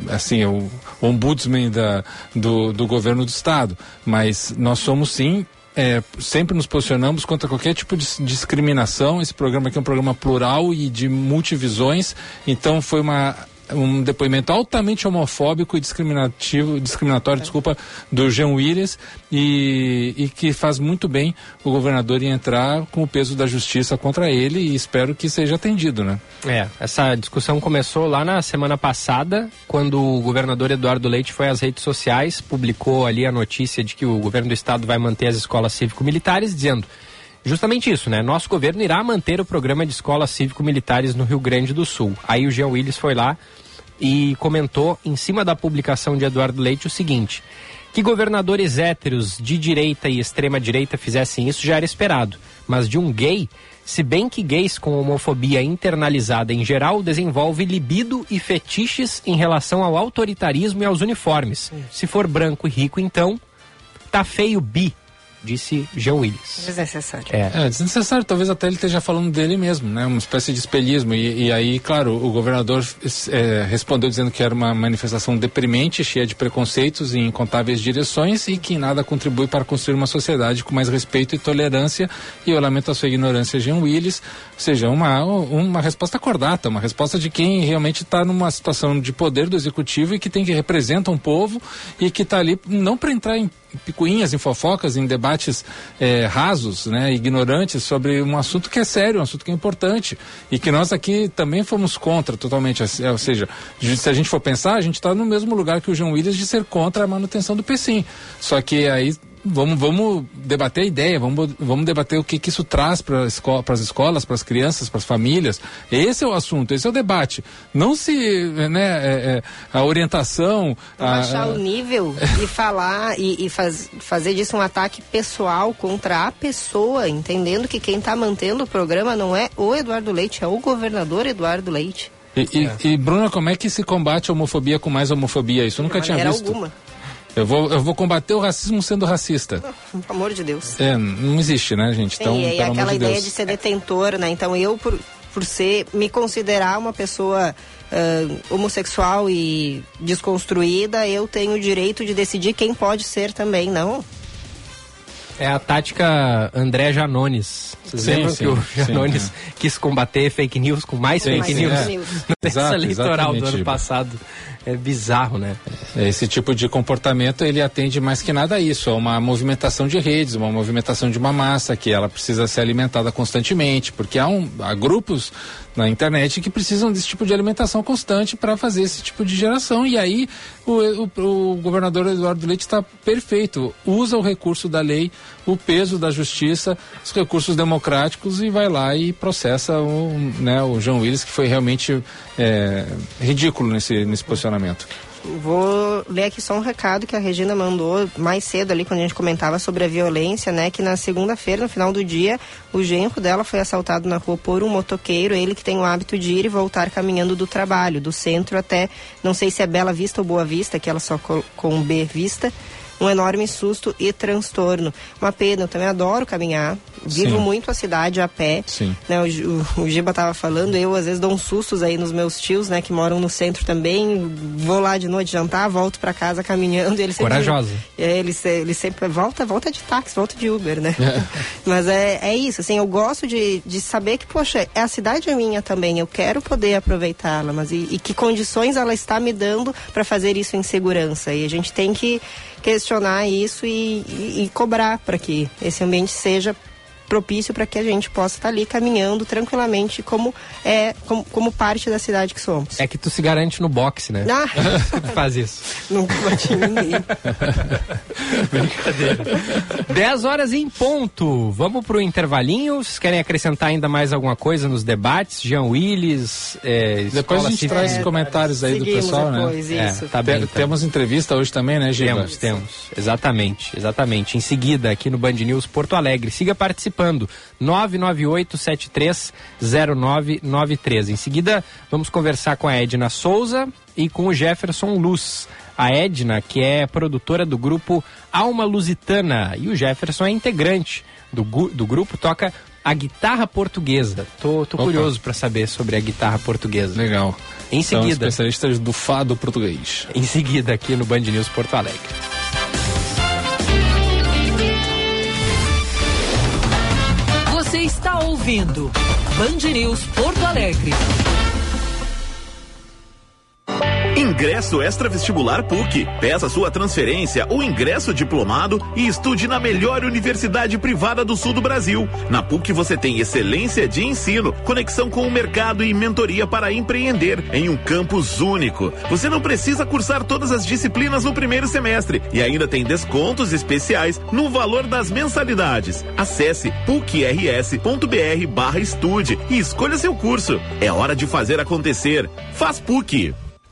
é assim, é o ombudsman da, do, do governo do estado. Mas nós somos sim é, sempre nos posicionamos contra qualquer tipo de discriminação. Esse programa aqui é um programa plural e de multivisões, então foi uma um depoimento altamente homofóbico e discriminativo, discriminatório, é. desculpa, do Jean Willis e, e, que faz muito bem o governador em entrar com o peso da justiça contra ele e espero que seja atendido, né? É, essa discussão começou lá na semana passada, quando o governador Eduardo Leite foi às redes sociais, publicou ali a notícia de que o governo do estado vai manter as escolas cívico-militares, dizendo justamente isso, né? Nosso governo irá manter o programa de escolas cívico-militares no Rio Grande do Sul. Aí o Jean Willis foi lá e comentou em cima da publicação de Eduardo Leite o seguinte: que governadores héteros de direita e extrema direita fizessem isso já era esperado, mas de um gay, se bem que gays com homofobia internalizada em geral desenvolve libido e fetiches em relação ao autoritarismo e aos uniformes. Se for branco e rico, então tá feio bi disse Jean Willis. Desnecessário. É. é, desnecessário. Talvez até ele esteja falando dele mesmo, né? Uma espécie de espelhismo. E, e aí, claro, o governador é, respondeu dizendo que era uma manifestação deprimente, cheia de preconceitos em incontáveis direções e que nada contribui para construir uma sociedade com mais respeito e tolerância. E eu lamento a sua ignorância, Jean Willis. Ou seja, uma, uma resposta cordata, uma resposta de quem realmente está numa situação de poder do executivo e que tem que representa um povo e que está ali não para entrar em picuinhas, em fofocas, em debates é, rasos, né, ignorantes sobre um assunto que é sério, um assunto que é importante e que nós aqui também fomos contra totalmente. Ou seja, se a gente for pensar, a gente está no mesmo lugar que o João Willis de ser contra a manutenção do PCIM. Só que aí vamos, vamos debater a ideia, vamos, vamos debater o que, que isso traz para esco as escolas, para as crianças, para as famílias. Esse é o assunto, esse é o debate. Não se, né, é, é, a orientação... Baixar o nível e falar e, e faz, fazer disso um ataque pessoal contra a pessoa, entendendo que quem está mantendo o programa não é o Eduardo Leite, é o governador Eduardo Leite. E, e, e, Bruna, como é que se combate a homofobia com mais homofobia? Isso eu nunca tinha visto. Alguma. Eu vou, eu vou combater o racismo sendo racista. Pelo amor de Deus. É, não existe, né, gente? Então, Sim, e aquela de ideia Deus. de ser detentor, né? Então eu, por, por ser, me considerar uma pessoa uh, homossexual e desconstruída, eu tenho o direito de decidir quem pode ser também, não? É a tática André Janones. Vocês sim, lembram sim, que o Janones sim, é. quis combater fake news com mais fake news é. no texto eleitoral do ano passado? É bizarro, né? É, esse tipo de comportamento ele atende mais que nada a isso, a uma movimentação de redes, uma movimentação de uma massa que ela precisa ser alimentada constantemente, porque há, um, há grupos na internet que precisam desse tipo de alimentação constante para fazer esse tipo de geração. E aí o, o, o governador Eduardo Leite está perfeito, usa o recurso da lei, o peso da justiça, os recursos democráticos e vai lá e processa o, né, o João Willis, que foi realmente é, ridículo nesse, nesse posicionamento. Vou ler aqui só um recado que a Regina mandou mais cedo ali quando a gente comentava sobre a violência, né? Que na segunda-feira, no final do dia, o genro dela foi assaltado na rua por um motoqueiro, ele que tem o hábito de ir e voltar caminhando do trabalho, do centro até, não sei se é Bela Vista ou Boa Vista, que ela só com B Vista um enorme susto e transtorno. Uma pena, eu também adoro caminhar, vivo Sim. muito a cidade a pé. Sim. Né, o, o, o Giba tava falando, eu às vezes dou uns sustos aí nos meus tios, né, que moram no centro também. Vou lá de noite jantar, volto para casa caminhando. Ele sempre, Corajosa. É, ele, ele sempre volta, volta de táxi, volta de Uber, né? É. [laughs] Mas é, é isso, assim, eu gosto de, de saber que, poxa, é a cidade é minha também, eu quero poder aproveitá-la, mas e, e que condições ela está me dando para fazer isso em segurança. E a gente tem que questionar isso e, e, e cobrar para que esse ambiente seja propício para que a gente possa estar tá ali caminhando tranquilamente como é como, como, parte da cidade que somos. É que tu se garante no boxe, né? Ah. [laughs] faz isso. Nunca bati ninguém. [laughs] Brincadeira. 10 horas em ponto. Vamos pro intervalinho. Vocês querem acrescentar ainda mais alguma coisa nos debates? Jean Willis, é, Depois a gente traz é, comentários aí do pessoal, né? depois, né? Isso. É, tá bem, tá Temos entrevista hoje também, né, Giba? Temos, temos. Exatamente, exatamente. Em seguida, aqui no Band News Porto Alegre. Siga participando participando. 998730993. Em seguida, vamos conversar com a Edna Souza e com o Jefferson Luz. A Edna, que é produtora do grupo Alma Lusitana, e o Jefferson é integrante do, do grupo, toca a guitarra portuguesa. Tô, tô curioso para saber sobre a guitarra portuguesa. Legal. Em São seguida, especialistas do fado português. em seguida aqui no Band News Porto Alegre. Está ouvindo Band News Porto Alegre. Ingresso extra vestibular PUC. Peça sua transferência ou ingresso diplomado e estude na melhor universidade privada do sul do Brasil. Na PUC você tem excelência de ensino, conexão com o mercado e mentoria para empreender em um campus único. Você não precisa cursar todas as disciplinas no primeiro semestre e ainda tem descontos especiais no valor das mensalidades. Acesse pucrs.br barra estude e escolha seu curso. É hora de fazer acontecer. Faz PUC.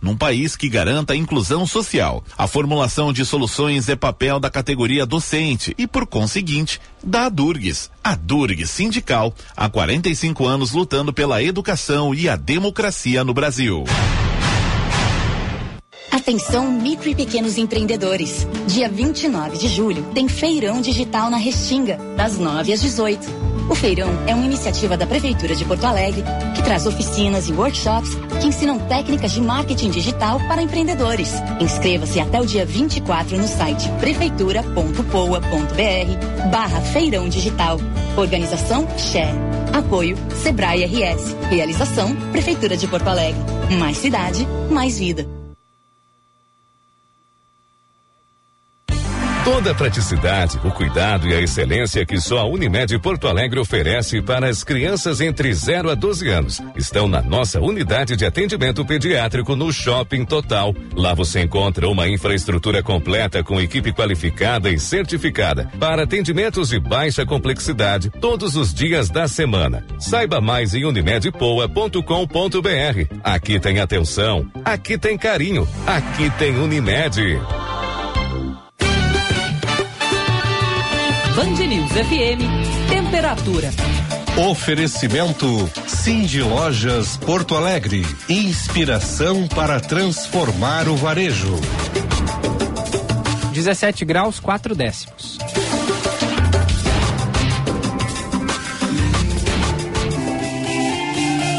num país que garanta inclusão social. A formulação de soluções é papel da categoria docente e, por conseguinte, da Adurgues. A Durgues Sindical, há 45 anos lutando pela educação e a democracia no Brasil. Atenção micro e pequenos empreendedores. Dia 29 de julho tem Feirão Digital na Restinga, das 9 às 18. O feirão é uma iniciativa da Prefeitura de Porto Alegre que traz oficinas e workshops que ensinam técnicas de marketing digital para empreendedores. Inscreva-se até o dia 24 no site prefeitura.poa.br barra feirão digital. Organização Share. Apoio Sebrae RS. Realização Prefeitura de Porto Alegre. Mais cidade, mais vida. Toda a praticidade, o cuidado e a excelência que só a Unimed Porto Alegre oferece para as crianças entre 0 a 12 anos estão na nossa unidade de atendimento pediátrico no Shopping Total. Lá você encontra uma infraestrutura completa com equipe qualificada e certificada para atendimentos de baixa complexidade todos os dias da semana. Saiba mais em unimedpoa.com.br. Aqui tem atenção, aqui tem carinho, aqui tem Unimed. Band News FM, temperatura. Oferecimento Cindy Lojas Porto Alegre. Inspiração para transformar o varejo. 17 graus, 4 décimos.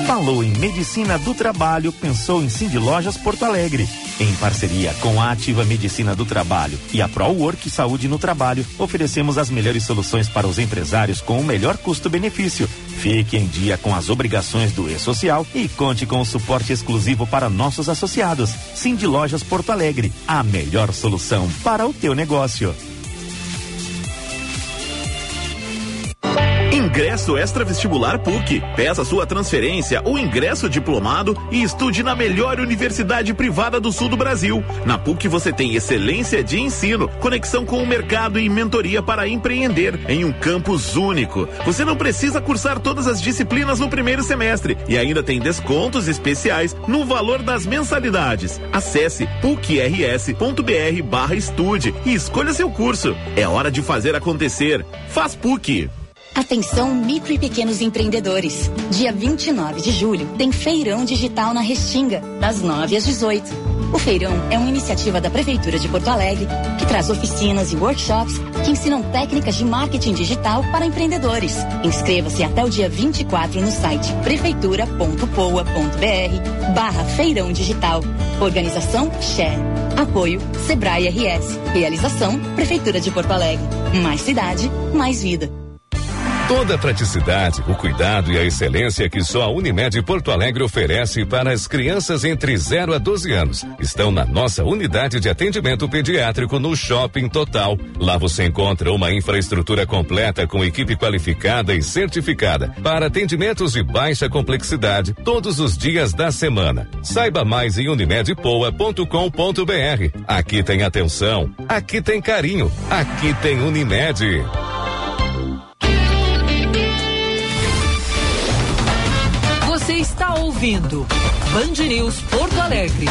Falou em medicina do trabalho, pensou em Cindy Lojas Porto Alegre. Em parceria com a Ativa Medicina do Trabalho e a ProWork Saúde no Trabalho, oferecemos as melhores soluções para os empresários com o melhor custo-benefício. Fique em dia com as obrigações do E-Social e conte com o suporte exclusivo para nossos associados. Cindy Lojas Porto Alegre, a melhor solução para o teu negócio. Ingresso extra vestibular PUC. Peça sua transferência ou ingresso diplomado e estude na melhor universidade privada do sul do Brasil. Na PUC você tem excelência de ensino, conexão com o mercado e mentoria para empreender em um campus único. Você não precisa cursar todas as disciplinas no primeiro semestre e ainda tem descontos especiais no valor das mensalidades. Acesse pucrs.br barra estude e escolha seu curso. É hora de fazer acontecer. Faz PUC. Atenção micro e pequenos empreendedores. Dia 29 de julho tem Feirão Digital na Restinga, das 9 às 18. O feirão é uma iniciativa da Prefeitura de Porto Alegre que traz oficinas e workshops que ensinam técnicas de marketing digital para empreendedores. Inscreva-se até o dia 24 no site prefeitura.poa.br barra feirão digital. Organização Share. Apoio Sebrae RS. Realização Prefeitura de Porto Alegre. Mais cidade, mais vida. Toda a praticidade, o cuidado e a excelência que só a Unimed Porto Alegre oferece para as crianças entre 0 a 12 anos estão na nossa unidade de atendimento pediátrico no Shopping Total. Lá você encontra uma infraestrutura completa com equipe qualificada e certificada para atendimentos de baixa complexidade todos os dias da semana. Saiba mais em unimedpoa.com.br. Aqui tem atenção, aqui tem carinho, aqui tem Unimed. Está ouvindo Band News Porto Alegre.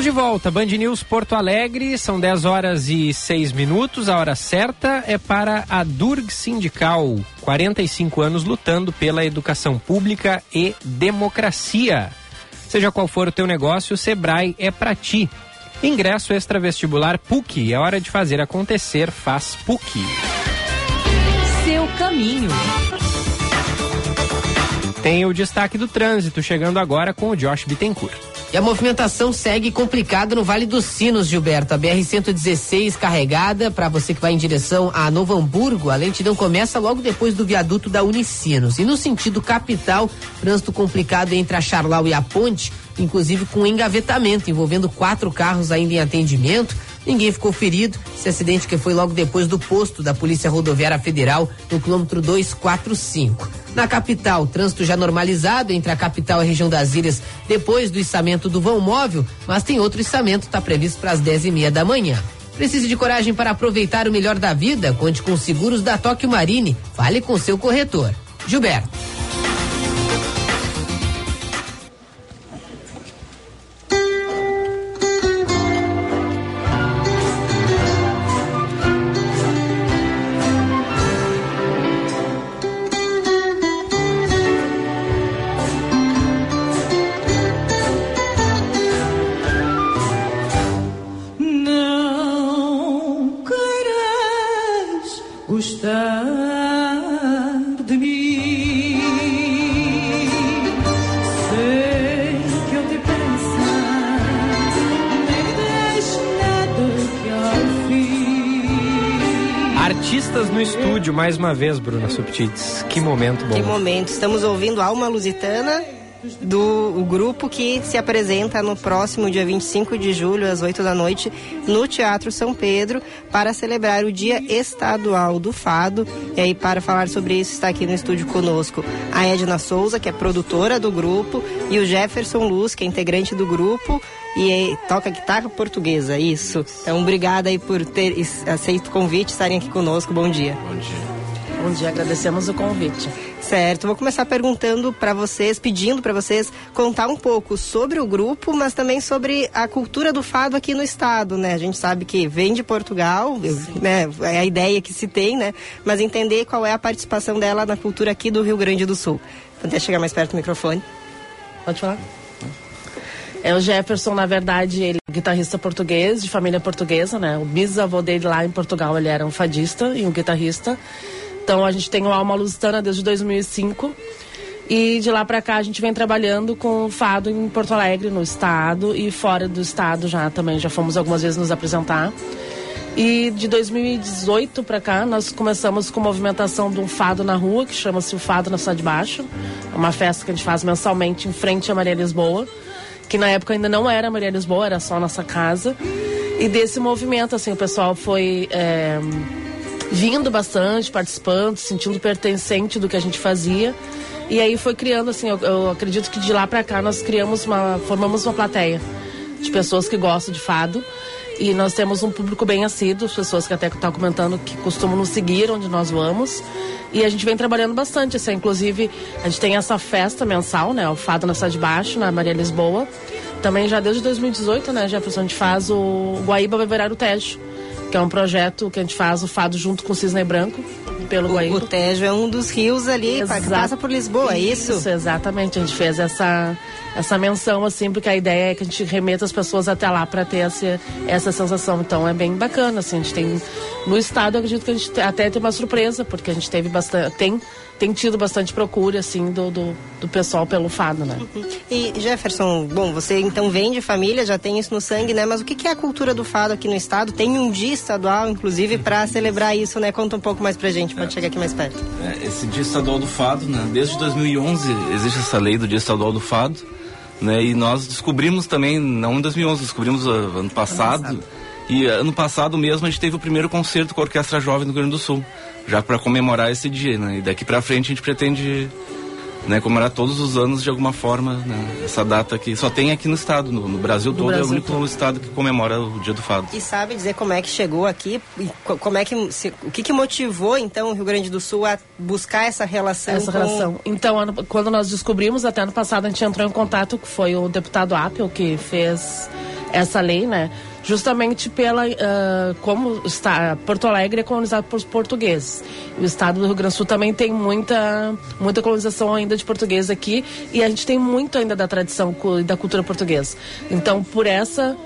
Estamos de volta, Band News Porto Alegre, são 10 horas e 6 minutos. A hora certa é para a Durg Sindical, 45 anos lutando pela educação pública e democracia. Seja qual for o teu negócio, o Sebrae é para ti. Ingresso extravestibular PUC, é hora de fazer acontecer, faz PUC. Seu caminho. Tem o destaque do trânsito chegando agora com o Josh Bittencourt. E a movimentação segue complicada no Vale dos Sinos, Gilberto. A BR-116 carregada para você que vai em direção a Novo Hamburgo. A lentidão começa logo depois do viaduto da Unicinos. E no sentido capital, trânsito complicado entre a Charlau e a Ponte, inclusive com engavetamento envolvendo quatro carros ainda em atendimento. Ninguém ficou ferido. Esse acidente que foi logo depois do posto da Polícia Rodoviária Federal, no quilômetro 245. Na capital, trânsito já normalizado entre a capital e a região das ilhas depois do içamento do vão móvel, mas tem outro içamento, está previsto para as 10 e meia da manhã. Precise de coragem para aproveitar o melhor da vida? Conte com seguros da Tóquio Marine. Fale com seu corretor. Gilberto. Artistas no estúdio, mais uma vez, Bruna Subtits. Que momento bom. Que momento. Estamos ouvindo Alma Lusitana, do grupo que se apresenta no próximo dia 25 de julho, às 8 da noite, no Teatro São Pedro, para celebrar o Dia Estadual do Fado. E aí, para falar sobre isso, está aqui no estúdio conosco a Edna Souza, que é produtora do grupo, e o Jefferson Luz, que é integrante do grupo e toca guitarra portuguesa, isso. Então, obrigada aí por ter aceito o convite, estarem aqui conosco. Bom dia. Bom dia. Bom dia, agradecemos o convite. Certo, vou começar perguntando para vocês, pedindo para vocês contar um pouco sobre o grupo, mas também sobre a cultura do fado aqui no estado, né? A gente sabe que vem de Portugal, né? É a ideia que se tem, né? Mas entender qual é a participação dela na cultura aqui do Rio Grande do Sul. Vou até chegar mais perto do microfone. Pode falar? É o Jefferson, na verdade, ele é guitarrista português, de família portuguesa, né? O bisavô dele lá em Portugal, ele era um fadista e um guitarrista. Então a gente tem o Alma Lusitana desde 2005. E de lá pra cá a gente vem trabalhando com o fado em Porto Alegre, no estado e fora do estado já também. Já fomos algumas vezes nos apresentar. E de 2018 para cá, nós começamos com movimentação de um fado na rua, que chama-se o Fado na Cidade de Baixo. É uma festa que a gente faz mensalmente em frente à Maria Lisboa, que na época ainda não era Maria Lisboa, era só a nossa casa. E desse movimento, assim, o pessoal foi é, vindo bastante, participando, se sentindo pertencente do que a gente fazia. E aí foi criando, assim, eu, eu acredito que de lá para cá nós criamos uma, formamos uma plateia de pessoas que gostam de fado. E nós temos um público bem assíduo, as pessoas que até estão comentando que costumam nos seguir onde nós vamos. E a gente vem trabalhando bastante, assim, inclusive a gente tem essa festa mensal, né, o Fado na Cidade de Baixo, na Maria Lisboa. Também já desde 2018, né, Jefferson, a gente faz o Guaíba virar o Tejo, que é um projeto que a gente faz o Fado junto com o Cisne Branco. pelo O, Guaíba. o Tejo é um dos rios ali que passa por Lisboa, é isso? exatamente. A gente fez essa, essa menção, assim, porque a ideia é que a gente remeta as pessoas até lá para ter essa, essa sensação. Então é bem bacana, assim. A gente tem. No estado, eu acredito que a gente te- até tem uma surpresa, porque a gente teve bastante. Tem, tem tido bastante procura, assim, do, do, do pessoal pelo fado, né? E Jefferson, bom, você então vem de família, já tem isso no sangue, né? Mas o que que é a cultura do fado aqui no estado? Tem um dia estadual, inclusive, para celebrar isso, né? Conta um pouco mais pra gente, pode chegar aqui mais perto. É, esse Dia Estadual do Fado, né? Desde 2011 existe essa lei do Dia Estadual do Fado, né? E nós descobrimos também, não em 2011, descobrimos ah, ano passado. E ah, ano passado mesmo a gente teve o primeiro concerto com a Orquestra Jovem do Rio Grande do Sul, já para comemorar esse dia, né? E daqui para frente a gente pretende né, comemorar todos os anos de alguma forma, né? Essa data que só tem aqui no estado, no, no Brasil No todo é Brasil o único todo. estado que comemora o Dia do Fado. E sabe dizer como é que chegou aqui? E co- Como é que, se- o que que motivou, então, o Rio Grande do Sul a buscar essa relação essa com... relação. Então, ano- quando nós descobrimos, até ano passado, a gente entrou em contato, que foi o deputado Apple que fez essa lei, né? Justamente pela ah, como está Porto Alegre é colonizado por portugueses. O estado do Rio Grande do Sul também tem muita muita colonização ainda de português aqui e a gente tem muito ainda da tradição e da cultura portuguesa. Então, por essa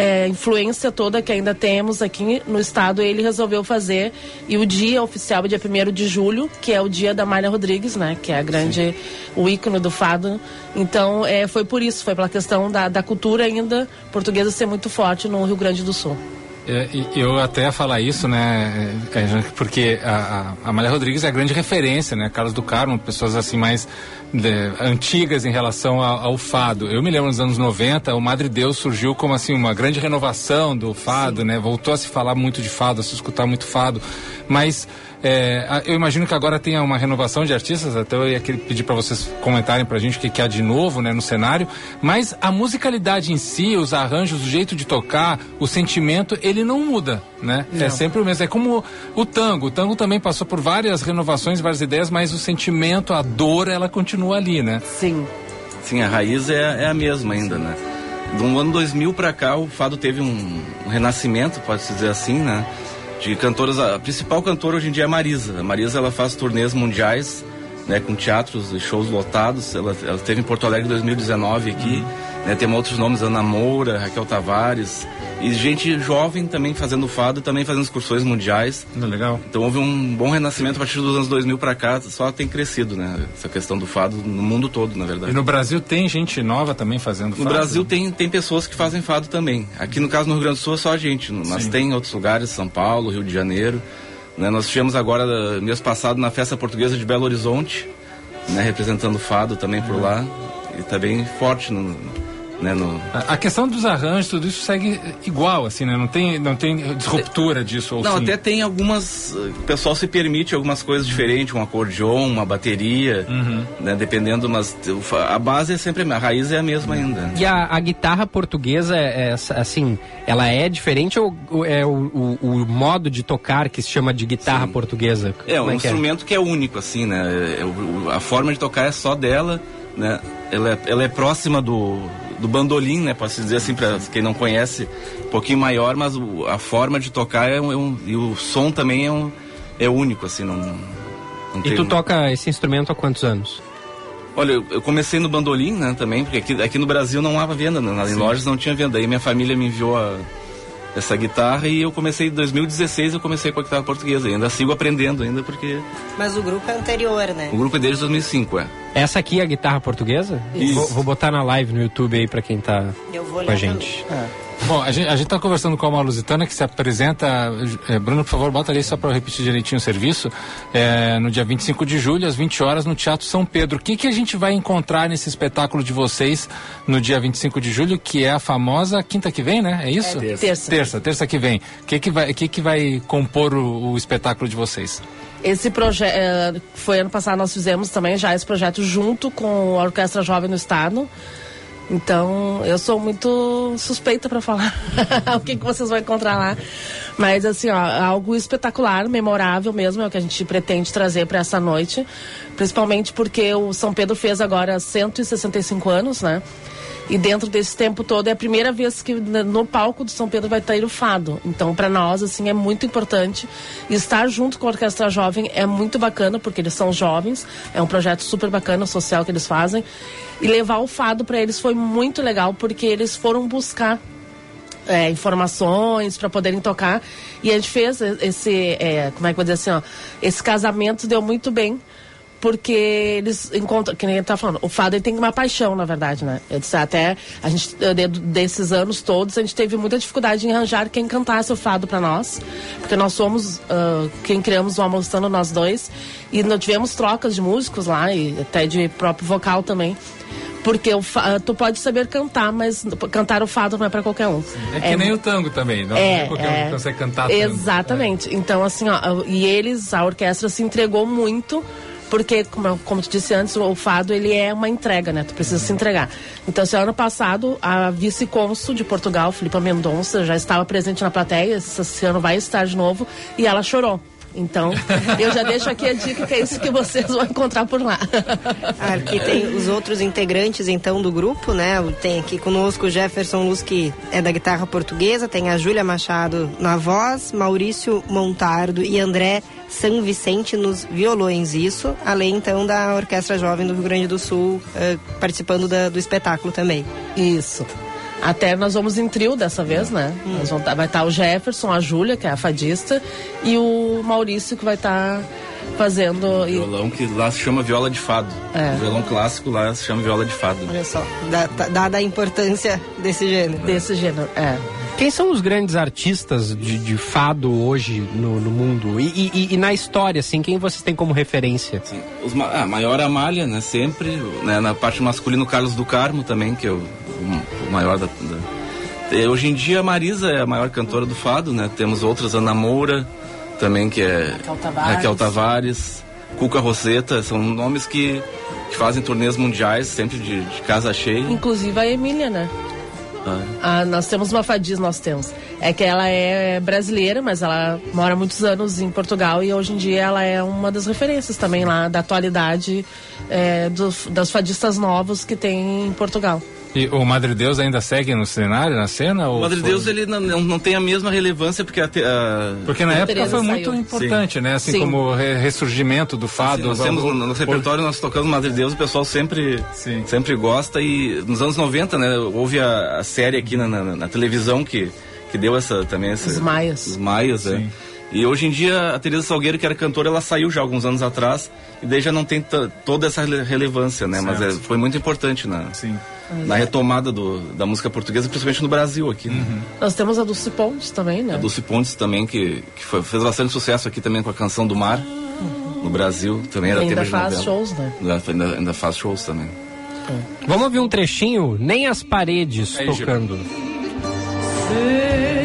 é, influência toda que ainda temos aqui no estado, ele resolveu fazer. E o dia oficial é dia 1 de julho, que é o dia da Malha Rodrigues, né? Que é a grande, o ícone do fado. Então, é, foi por isso, foi pela questão da, da cultura ainda portuguesa ser muito forte no Rio Grande do Sul. É, eu até ia falar isso, né? é, porque a, a, a Maria Rodrigues é a grande referência, né? Carlos do Carmo, pessoas assim mais de- antigas em relação ao, ao fado. Eu me lembro nos anos 90, o Madre Deus surgiu como assim uma grande renovação do fado, né? Voltou a se falar muito de fado, a se escutar muito fado, mas é, eu imagino que agora tenha uma renovação de artistas, até eu ia pedir para vocês comentarem pra gente o que, que há de novo né, no cenário, mas a musicalidade em si, os arranjos, o jeito de tocar, o sentimento, ele não muda, né? É Não. sempre o mesmo. É como o tango. O tango também passou por várias renovações, várias ideias, mas o sentimento, a dor, ela continua ali, né? Sim. Sim, a raiz é, é a mesma ainda, né? Do ano 2000 pra cá, o fado teve um, um renascimento, pode-se dizer assim, né? De cantoras, a principal cantora hoje em dia é a Marisa. A Marisa, ela faz turnês mundiais, né? Com teatros e shows lotados. Ela, ela esteve em Porto Alegre em 2019 aqui, né? Tem outros nomes, Ana Moura, Raquel Tavares. E gente jovem também fazendo fado, também fazendo excursões mundiais. Legal. Então houve um bom renascimento a partir dos anos 2000 pra cá, só tem crescido, né? Essa questão do fado no mundo todo, na verdade. E no Brasil tem gente nova também fazendo No fado? Brasil tem, tem pessoas que fazem fado também. Aqui no caso no Rio Grande do Sul é só a gente, mas Sim. tem em outros lugares, São Paulo, Rio de Janeiro. né? Nós tivemos agora, mês passado, na Festa Portuguesa de Belo Horizonte, né? representando o fado também por lá. E tá bem forte no, né? no, A a questão dos arranjos, tudo isso segue igual, assim, né? Não tem, não tem disruptura disso. Ou Não, sim? até tem algumas. O pessoal se permite algumas coisas diferentes, um acordeon, uma bateria, Uhum. né? Dependendo, mas a base é sempre a mesma, a raiz é a mesma ainda. E a, a guitarra portuguesa, é, essa- assim, ela é diferente ou ou é o, o- o modo de tocar que se chama de guitarra portuguesa? É, Como um que instrumento que é único, assim, né? É, a forma de tocar é só dela, né? Ela é, ela é próxima do, do bandolim, né? Posso dizer assim, para quem não conhece, um pouquinho maior, mas o- a forma de tocar é um, é um- E o som também é, um, é único, assim, não. não E tu um- toca esse instrumento há quantos anos? Olha, eu, eu comecei no bandolim, né, também, porque aqui, aqui no Brasil não há venda, né, nas Sim. lojas não tinha venda. Aí minha família me enviou a- essa guitarra e eu comecei em 2016, eu comecei com a guitarra portuguesa. E ainda sigo aprendendo ainda, porque Mas o grupo é anterior, né? o grupo é desde 2005, é. Essa aqui é a guitarra portuguesa? Isso. Vou, vou botar na live no YouTube aí pra quem tá Eu vou com a gente. Bom, a gente, a gente tá conversando com uma lusitana que se apresenta. eh, Bruno, por favor, bota ali só para eu repetir direitinho o serviço. eh, no dia 25 de julho, às 20 horas, no Teatro São Pedro. O que, que a gente vai encontrar nesse espetáculo de vocês no dia 25 de julho, que é a famosa quinta que vem, né? É isso? É, terça. Terça. Terça, terça que vem. O que, que, vai, o que, que vai compor o, o espetáculo de vocês? Esse projeto foi ano passado nós fizemos também já esse projeto junto com a Orquestra Jovem no Estado. Então, eu sou muito suspeita para falar [laughs] o que, que vocês vão encontrar lá. Mas, assim, ó, algo espetacular, memorável mesmo, é o que a gente pretende trazer para essa noite. Principalmente porque o São Pedro fez agora 165 anos, né? E dentro desse tempo todo é a primeira vez que na- no palco do São Pedro vai ter o fado. Então, para nós, assim, é muito importante estar junto com a Orquestra Jovem. É muito bacana, porque eles são jovens. É um projeto super bacana, social que eles fazem. E levar o fado para eles foi muito legal, porque eles foram buscar é, informações para poderem tocar. E a gente fez esse, é, como é que vou dizer assim, ó, esse casamento deu muito bem. Porque eles encontram, que nem ele tá falando, o fado ele tem uma paixão, na verdade, né? Eu disse, até a gente, eh, de- desses anos todos, a gente teve muita dificuldade em arranjar quem cantasse o fado para nós. Porque nós somos ah, quem criamos o Almoçando, nós dois. E nós tivemos trocas de músicos lá, e até de próprio vocal também. Porque o tu pode saber cantar, mas cantar o fado não é para qualquer um. É que nem o tango também. Não É, é, qualquer um é. que consegue cantar tango. Exatamente. Então, assim, ó, e eles, a orquestra se entregou muito, porque, como, como tu disse antes, o fado, ele é uma entrega, né? Tu precisa se entregar. Então, assim, ano passado, a vice-cônsul de Portugal, Filipa Mendonça, já estava presente na plateia, esse ano vai estar de novo, e ela chorou. Então, eu já deixo aqui a dica que é isso que vocês vão encontrar por lá. Aqui tem os outros integrantes, então, do grupo, né? Tem aqui conosco o Jefferson Luz, que é da guitarra portuguesa, tem a Júlia Machado na voz, Maurício Montardo e André San Vicente nos violões. Isso, além, então, da Orquestra Jovem do Rio Grande do Sul, eh, participando da- do espetáculo também. Isso. Até nós vamos em trio dessa vez, né? Nós vamos tá- vai estar o Jefferson, a Júlia, que é a fadista, e o Maurício, que vai estar fazendo. e- Violão que lá se chama viola de fado. É. O violão clássico lá se chama viola de fado. Olha só, da- da- dada a importância desse gênero. Desse gênero, é. Quem são os grandes artistas de, de fado hoje no, no mundo? E, e- e- e na história, assim, quem vocês têm como referência? Os ma ah, maior Amália, né? Sempre. Né, na parte masculina, o Carlos do Carmo também, que é o, o- o maior da. da- hoje em dia a Marisa é a maior cantora do fado, né? Temos outras, Ana Moura, também, que é. Raquel Tavares. Raquel Tavares, Cuca Roseta, são nomes que, que fazem turnês mundiais, sempre de, de casa cheia. Inclusive a Emília, né? Ah, Ah, nós temos uma fadista, nós temos. É que ela é brasileira, mas ela mora muitos anos em Portugal e hoje em dia ela é uma das referências também lá da atualidade é, do- das fadistas novos que tem em Portugal. E o Madre Deus ainda segue no cenário, na cena? O Madre foi- Deus ele não, não, não tem a mesma relevância porque a, te- a- Porque na a época foi muito saiu. importante, Sim. né? Assim Sim. como o re- ressurgimento do fado. Sim, nós temos no, no repertório, nós tocamos Madre Deus, o pessoal sempre, sempre gosta e nos anos 90, né, houve a, a série aqui na, na- na televisão que, que deu essa também essa, Os Maias. Os Maias, é. E hoje em dia a Teresa Salgueiro, que era cantora, ela saiu já alguns anos atrás e daí já não tem toda essa rele- relevância, né? Mas é, Certo. foi muito importante na, na retomada do, da música portuguesa, principalmente no Brasil aqui. Né? Nós temos a Dulce Pontes também, né? A Dulce Pontes também, que, que foi- fez bastante sucesso aqui também com a canção do Mar. No Brasil também era Ainda faz novela. shows, né? Ainda, ainda, faz shows também. Vamos ouvir um trechinho? Nem as paredes tocando. Sei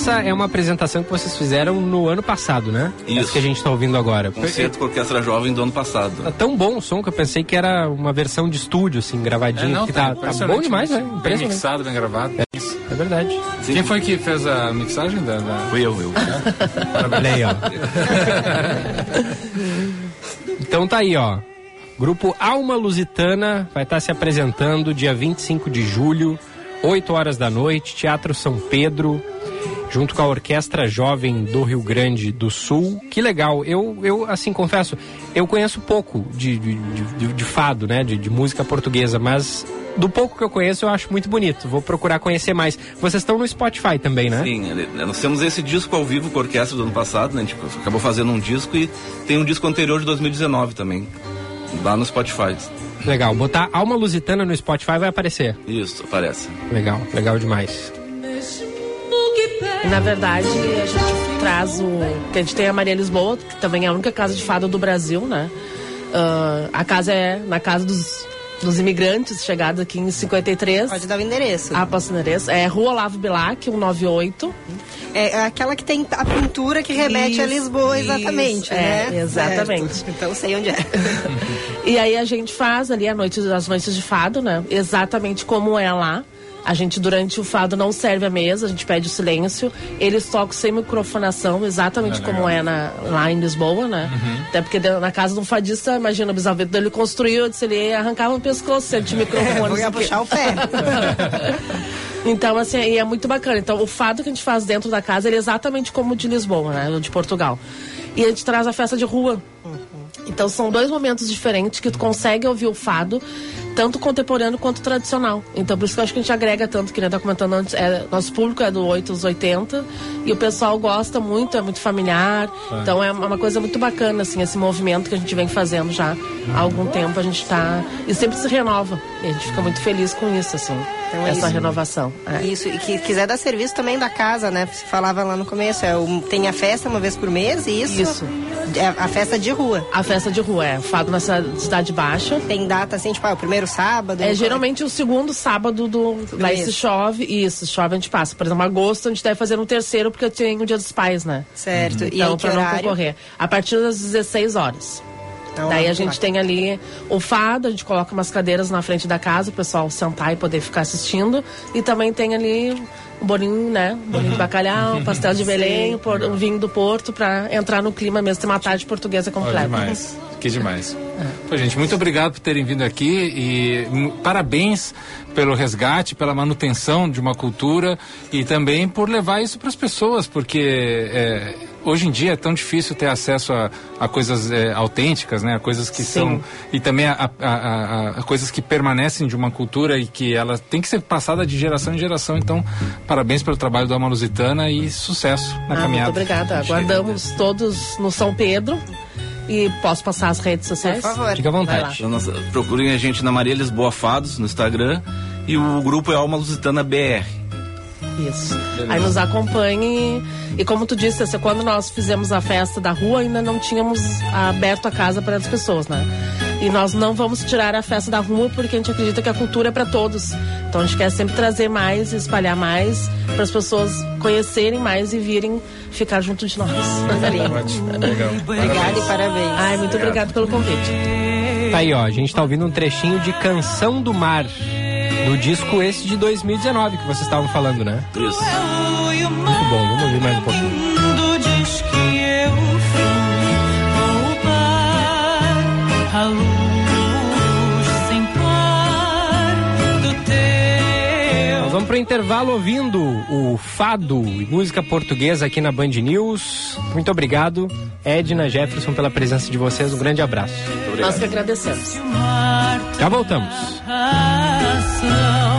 Essa é uma apresentação que vocês fizeram no ano passado, né? Isso. Essa que a gente tá ouvindo agora. Concerto com a Orquestra Jovem do ano passado. Tá tão bom o som que eu pensei que era uma versão de estúdio, assim, gravadinho. É, não, que tá, tá impressionante bom demais, né? isso. Bem mixado, bem gravado. É, é verdade. Quem foi que fez a mixagem da... da... Fui eu, eu. [laughs] Olha aí, ó. [laughs] Então tá aí, ó. Grupo Alma Lusitana vai estar se apresentando dia 25 de julho, 8 horas da noite, Teatro São Pedro, junto com a Orquestra Jovem do Rio Grande do Sul. Que legal. Eu, eu assim, confesso, eu conheço pouco de, de, de- de fado, né? De, de música portuguesa, mas do pouco que eu conheço eu acho muito bonito. Vou procurar conhecer mais. Vocês estão no Spotify também, né? Sim, ele- nós temos esse disco ao vivo com a orquestra do ano passado, né? A gente acabou fazendo um disco e tem um disco anterior de 2019 também, lá no Spotify. Legal. Botar Alma Lusitana no Spotify vai aparecer. Isso, aparece. Legal, legal demais. Na verdade, a gente traz o. que a gente tem a Maria Lisboa, que também é a única casa de fada do Brasil, né? Ah, a casa é na casa dos, dos imigrantes, chegados aqui em 53. Pode dar o endereço. Ah, posso o endereço? É Rua Olavo Bilac, 198. É aquela que tem a pintura que remete a Isso, Lisboa, isso, exatamente, é, né? exatamente. Certo. Então sei onde é. [laughs] E aí a gente faz ali a noite das noites de fado, né? Exatamente como é lá. A gente, durante o fado, não serve a mesa, a gente pede o silêncio. Eles tocam sem microfonação, exatamente É, como legal. é na, lá em Lisboa, né? Uhum. Até porque na casa de um fadista, imagina, o bisavô dele construiu, disse, ele arrancava o pescoço, se ele tinha [laughs] microfone. É, sei o quê. puxar o pé. [laughs] Então, assim, e é muito bacana. Então, o fado que a gente faz dentro da casa, ele é exatamente como o de Lisboa, né? O de Portugal. E a gente traz a festa de rua. Então, são dois momentos diferentes que tu consegue ouvir o fado, tanto contemporâneo quanto tradicional. Então, por isso que eu acho que a gente agrega tanto, que nem tá comentando antes, é, nosso público é do 8 aos 80, e o pessoal gosta muito, é muito familiar. É. Então, é uma coisa muito bacana, assim, esse movimento que a gente vem fazendo já há algum tempo. A gente tá. E sempre se renova. E a gente fica muito feliz com isso, assim, Então é essa isso. renovação. É. Isso, e que quiser dar serviço também da casa, né? Você falava lá no começo, é o- tem a festa uma vez por mês, e isso? Isso. É a festa de rua. A festa de rua, é. Fado na Cidade Baixa. Tem data assim, tipo, ah, o primeiro sábado? É geralmente o segundo sábado do. Daí mês. se chove, isso, chove a gente passa. Por exemplo, agosto a gente deve fazer no terceiro, porque tem o dia dos pais, né? Certo. E Então, que pra não horário? concorrer. A partir das 16 horas. Então, Daí a gente lá. tem ali o fado, a gente coloca umas cadeiras na frente da casa, o pessoal sentar e poder ficar assistindo. E também tem ali um bolinho, né? Um bolinho de bacalhau, um pastel de [laughs] Belém, um por- um vinho do Porto, pra entrar no clima mesmo, ter uma tarde portuguesa completa. demais. Que demais. Pô, gente, muito obrigado por terem vindo aqui e parabéns pelo resgate, pela manutenção de uma cultura e também por levar isso para as pessoas, porque é, hoje em dia é tão difícil ter acesso a, a coisas é, autênticas, né? A coisas que Sim. são e também a, a- a- coisas que permanecem de uma cultura e que ela tem que ser passada de geração em geração. Então, parabéns pelo trabalho do Alma Lusitana e sucesso na Ah, caminhada. muito obrigada. Aguardamos todos no São Pedro. E posso passar as redes sociais? Por favor. Fica à vontade. Então, nós- procurem a gente na Maria Lisboa Fados, no Instagram. E o grupo é Alma Lusitana BR. Isso. Aí nos acompanhe. E como tu disse, assim, quando nós fizemos a festa da rua, ainda não tínhamos aberto a casa para as pessoas, né? E nós não vamos tirar a festa da rua porque a gente acredita que a cultura é para todos. Então a gente quer sempre trazer mais, espalhar mais, para as pessoas conhecerem mais e virem ficar junto de nós. Ótimo, legal. Obrigada e parabéns. Ai, muito obrigado pelo convite. Tá aí, ó. A gente tá ouvindo um trechinho de Canção do Mar. Do disco esse de 2019 que vocês estavam falando, né? Isso. Muito bom, vamos ouvir mais um pouquinho. mundo intervalo ouvindo o fado e música portuguesa aqui na Band News. Muito obrigado, Edna Jefferson, pela presença de vocês. Um grande abraço. Nós que agradecemos. Já voltamos. Ação,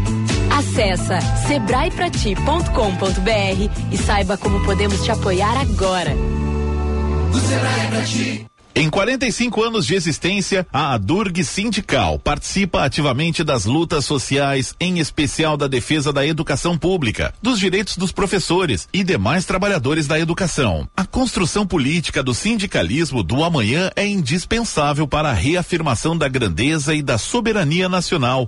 Acesse sebraeprati.com.br e saiba como podemos te apoiar agora. Em 45 anos de existência, a Adurg Sindical participa ativamente das lutas sociais, em especial da defesa da educação pública, dos direitos dos professores e demais trabalhadores da educação. A construção política do sindicalismo do amanhã é indispensável para a reafirmação da grandeza e da soberania nacional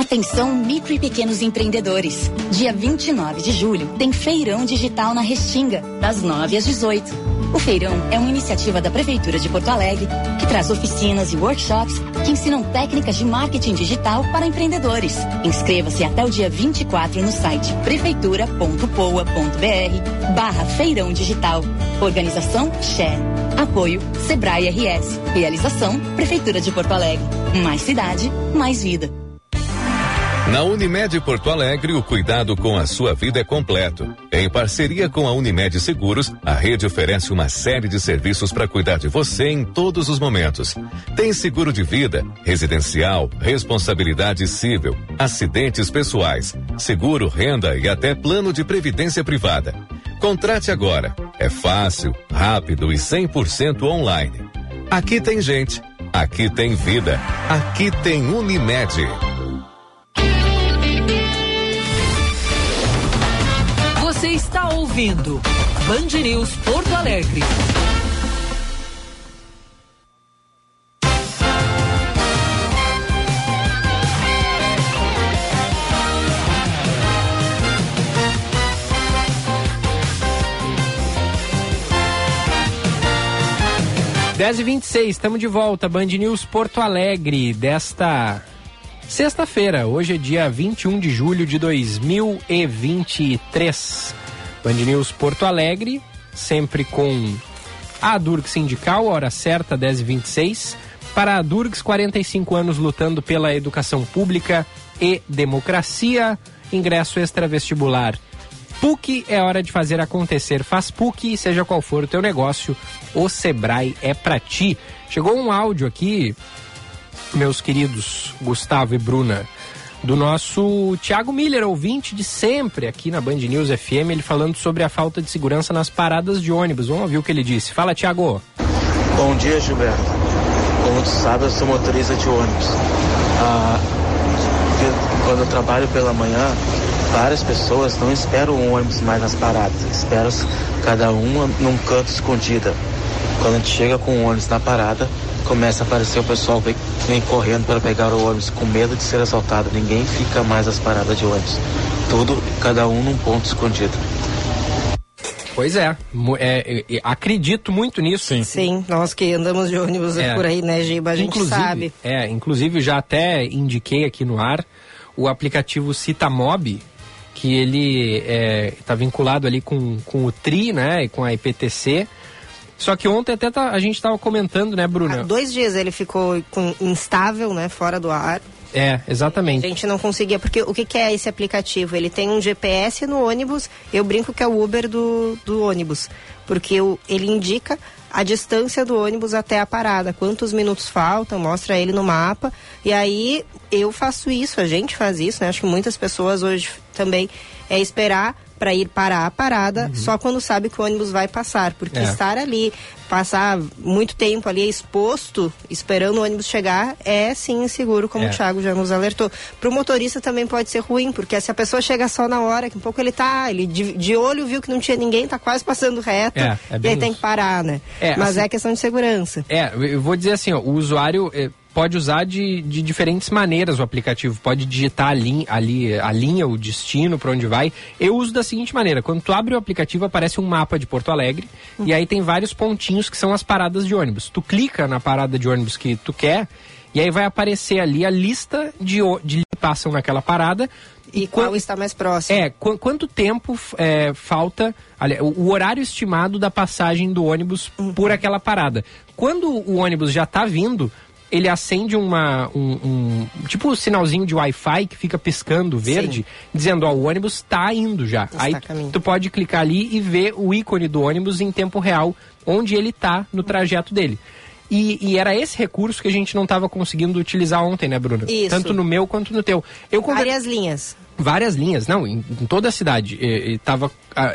Atenção, micro e pequenos empreendedores. Dia 29 de julho tem Feirão Digital na Restinga, das 9 às 18. O feirão é uma iniciativa da Prefeitura de Porto Alegre que traz oficinas e workshops que ensinam técnicas de marketing digital para empreendedores. Inscreva-se até o dia 24 no site prefeitura.poa.br barra Feirão Digital. Organização Share. Apoio Sebrae RS. Realização Prefeitura de Porto Alegre. Mais cidade, mais vida. Na Unimed Porto Alegre, o cuidado com a sua vida é completo. Em parceria com a Unimed Seguros, a rede oferece uma série de serviços para cuidar de você em todos os momentos. Tem seguro de vida, residencial, responsabilidade civil, acidentes pessoais, seguro renda e até plano de previdência privada. Contrate agora. É fácil, rápido e 100% online. Aqui tem gente. Aqui tem vida. Aqui tem Unimed. Está ouvindo Band News Porto Alegre. Dez e vinte estamos de volta, Band News Porto Alegre, desta sexta-feira. Hoje é dia 21 de julho de 2023. Band News Porto Alegre, sempre com a Durgs Sindical, hora certa, 10h26. Para a Durgs, 45 anos lutando pela educação pública e democracia. Ingresso extra-vestibular. PUC é hora de fazer acontecer. Faz PUC, seja qual for o teu negócio, o Sebrae é pra ti. Chegou um áudio aqui, meus queridos Gustavo e Bruna, do nosso Thiago Miller, ouvinte de sempre aqui na Band News FM, ele falando sobre a falta de segurança nas paradas de ônibus. Vamos ouvir o que ele disse. Fala, Thiago. Bom dia, Gilberto. Como tu sabe, eu sou motorista de ônibus. Ah, quando eu trabalho pela manhã, várias pessoas não esperam o ônibus mais nas paradas, esperam cada uma num canto escondida. Quando a gente chega com o ônibus na parada, começa a aparecer o pessoal vem, vem correndo para pegar o ônibus com medo de ser assaltado. Ninguém fica mais nas paradas de ônibus. Tudo, cada um num ponto escondido. Pois é, é, é, é, acredito muito nisso. Sim. Sim, nós que andamos de ônibus É. por aí, né, Giba? A gente inclusive, sabe. É, inclusive já até indiquei aqui no ar o aplicativo Citamob, que ele está vinculado ali com, com o TRI, né, e com a IPTC. Só que ontem até tá- a gente estava comentando, né, Bruna? Há dois dias ele ficou com- instável, né, fora do ar. É, exatamente. A gente não conseguia, porque o que, que é esse aplicativo? Ele tem um GPS no ônibus, eu brinco que é o Uber do, do ônibus, porque o- ele indica a distância do ônibus até a parada, quantos minutos faltam, mostra ele no mapa, e aí eu faço isso, a gente faz isso, né? Acho que muitas pessoas hoje também é esperar para ir parar a parada só quando sabe que o ônibus vai passar, porque É. estar ali, passar muito tempo ali exposto, esperando o ônibus chegar, é sim inseguro, como É. o Thiago já nos alertou. Para o motorista também pode ser ruim, porque se a pessoa chega só na hora, que um pouco ele tá, ele de, de olho viu que não tinha ninguém, tá quase passando reto, É, é e aí tem isso. que parar, né? É, Mas assim- é questão de segurança. É, eu vou dizer assim, ó, o usuário eh, pode usar de, de diferentes maneiras o aplicativo. Pode digitar ali, ali a linha, o destino, para onde vai. Eu uso da seguinte maneira: quando tu abre o aplicativo, aparece um mapa de Porto Alegre e aí tem vários pontinhos que são as paradas de ônibus. Tu clica na parada de ônibus que tu quer e aí vai aparecer ali a lista de, de que passam naquela parada. E qual está mais próximo? É, qu- quanto tempo é, falta o horário estimado da passagem do ônibus Uhum. por aquela parada. Quando o ônibus já está vindo, ele acende uma, um, um- tipo um sinalzinho de Wi-Fi que fica piscando verde, dizendo, ó, o ônibus está indo já. Está Aí caminho. tu pode clicar ali e ver o ícone do ônibus em tempo real, onde ele está no trajeto dele. E, e era esse recurso que a gente não estava conseguindo utilizar ontem, né, Bruno? Isso. Tanto no meu quanto no teu. Eu conver- Várias linhas. Várias linhas, não, em, em toda a cidade. E, e tava,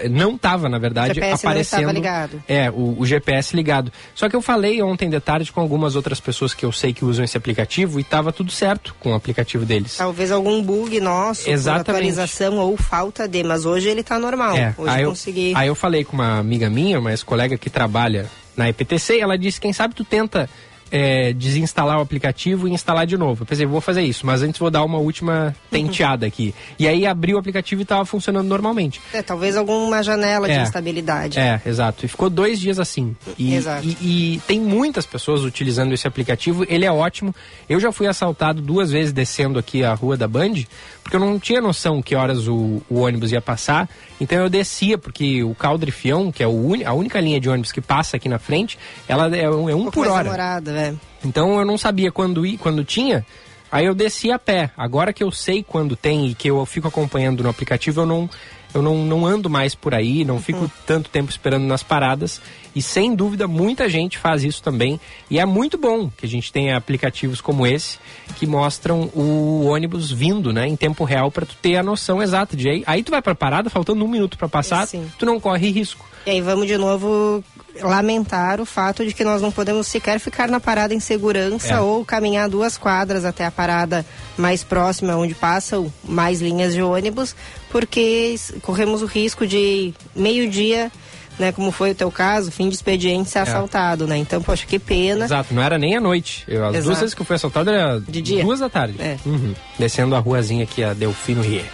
não estava, na verdade, aparecendo. estava ligado. É, o, o GPS ligado. Só que eu falei ontem de tarde com algumas outras pessoas que eu sei que usam esse aplicativo e estava tudo certo com o aplicativo deles. Talvez algum bug nosso, atualização ou falta de, mas hoje ele tá normal. É, hoje aí eu consegui. aí eu falei com uma amiga minha, uma ex-colega que trabalha na EPTC, ela disse, quem sabe tu tenta é, desinstalar o aplicativo e instalar de novo. Eu pensei, vou fazer isso, mas antes vou dar uma última tenteada aqui. E aí abri o aplicativo e estava funcionando normalmente. É, talvez alguma janela de É. instabilidade. É, exato. E ficou dois dias assim. E, Exato. E, e tem muitas pessoas utilizando esse aplicativo. Ele é ótimo. Eu já fui assaltado duas vezes descendo aqui a rua da Band, porque eu não tinha noção que horas o, o ônibus ia passar. Então eu descia, porque o Caldre Fião, que é o uni- a única linha de ônibus que passa aqui na frente, ela é um, é um Um pouco por hora. demorada, é. Então eu não sabia quando ir, quando tinha. Aí eu desci a pé. Agora que eu sei quando tem e que eu fico acompanhando no aplicativo, eu não eu não, não ando mais por aí, não fico tanto tempo esperando nas paradas. E sem dúvida, muita gente faz isso também. E é muito bom que a gente tenha aplicativos como esse que mostram o ônibus vindo, né, em tempo real, para tu ter a noção exata de aí. Aí tu vai pra parada, faltando um minuto para passar, Sim. tu não corre risco. E aí vamos de novo lamentar o fato de que nós não podemos sequer ficar na parada em segurança É. ou caminhar duas quadras até a parada mais próxima, onde passam mais linhas de ônibus, porque corremos o risco de meio-dia, né, como foi o teu caso, fim de expediente, ser É. assaltado, né? Então, poxa, que pena. Exato, não era nem à noite. Eu, as Exato. duas vezes que eu fui assaltado era De dia? duas da tarde. É. Uhum. Descendo a ruazinha aqui, a Delfino Rie.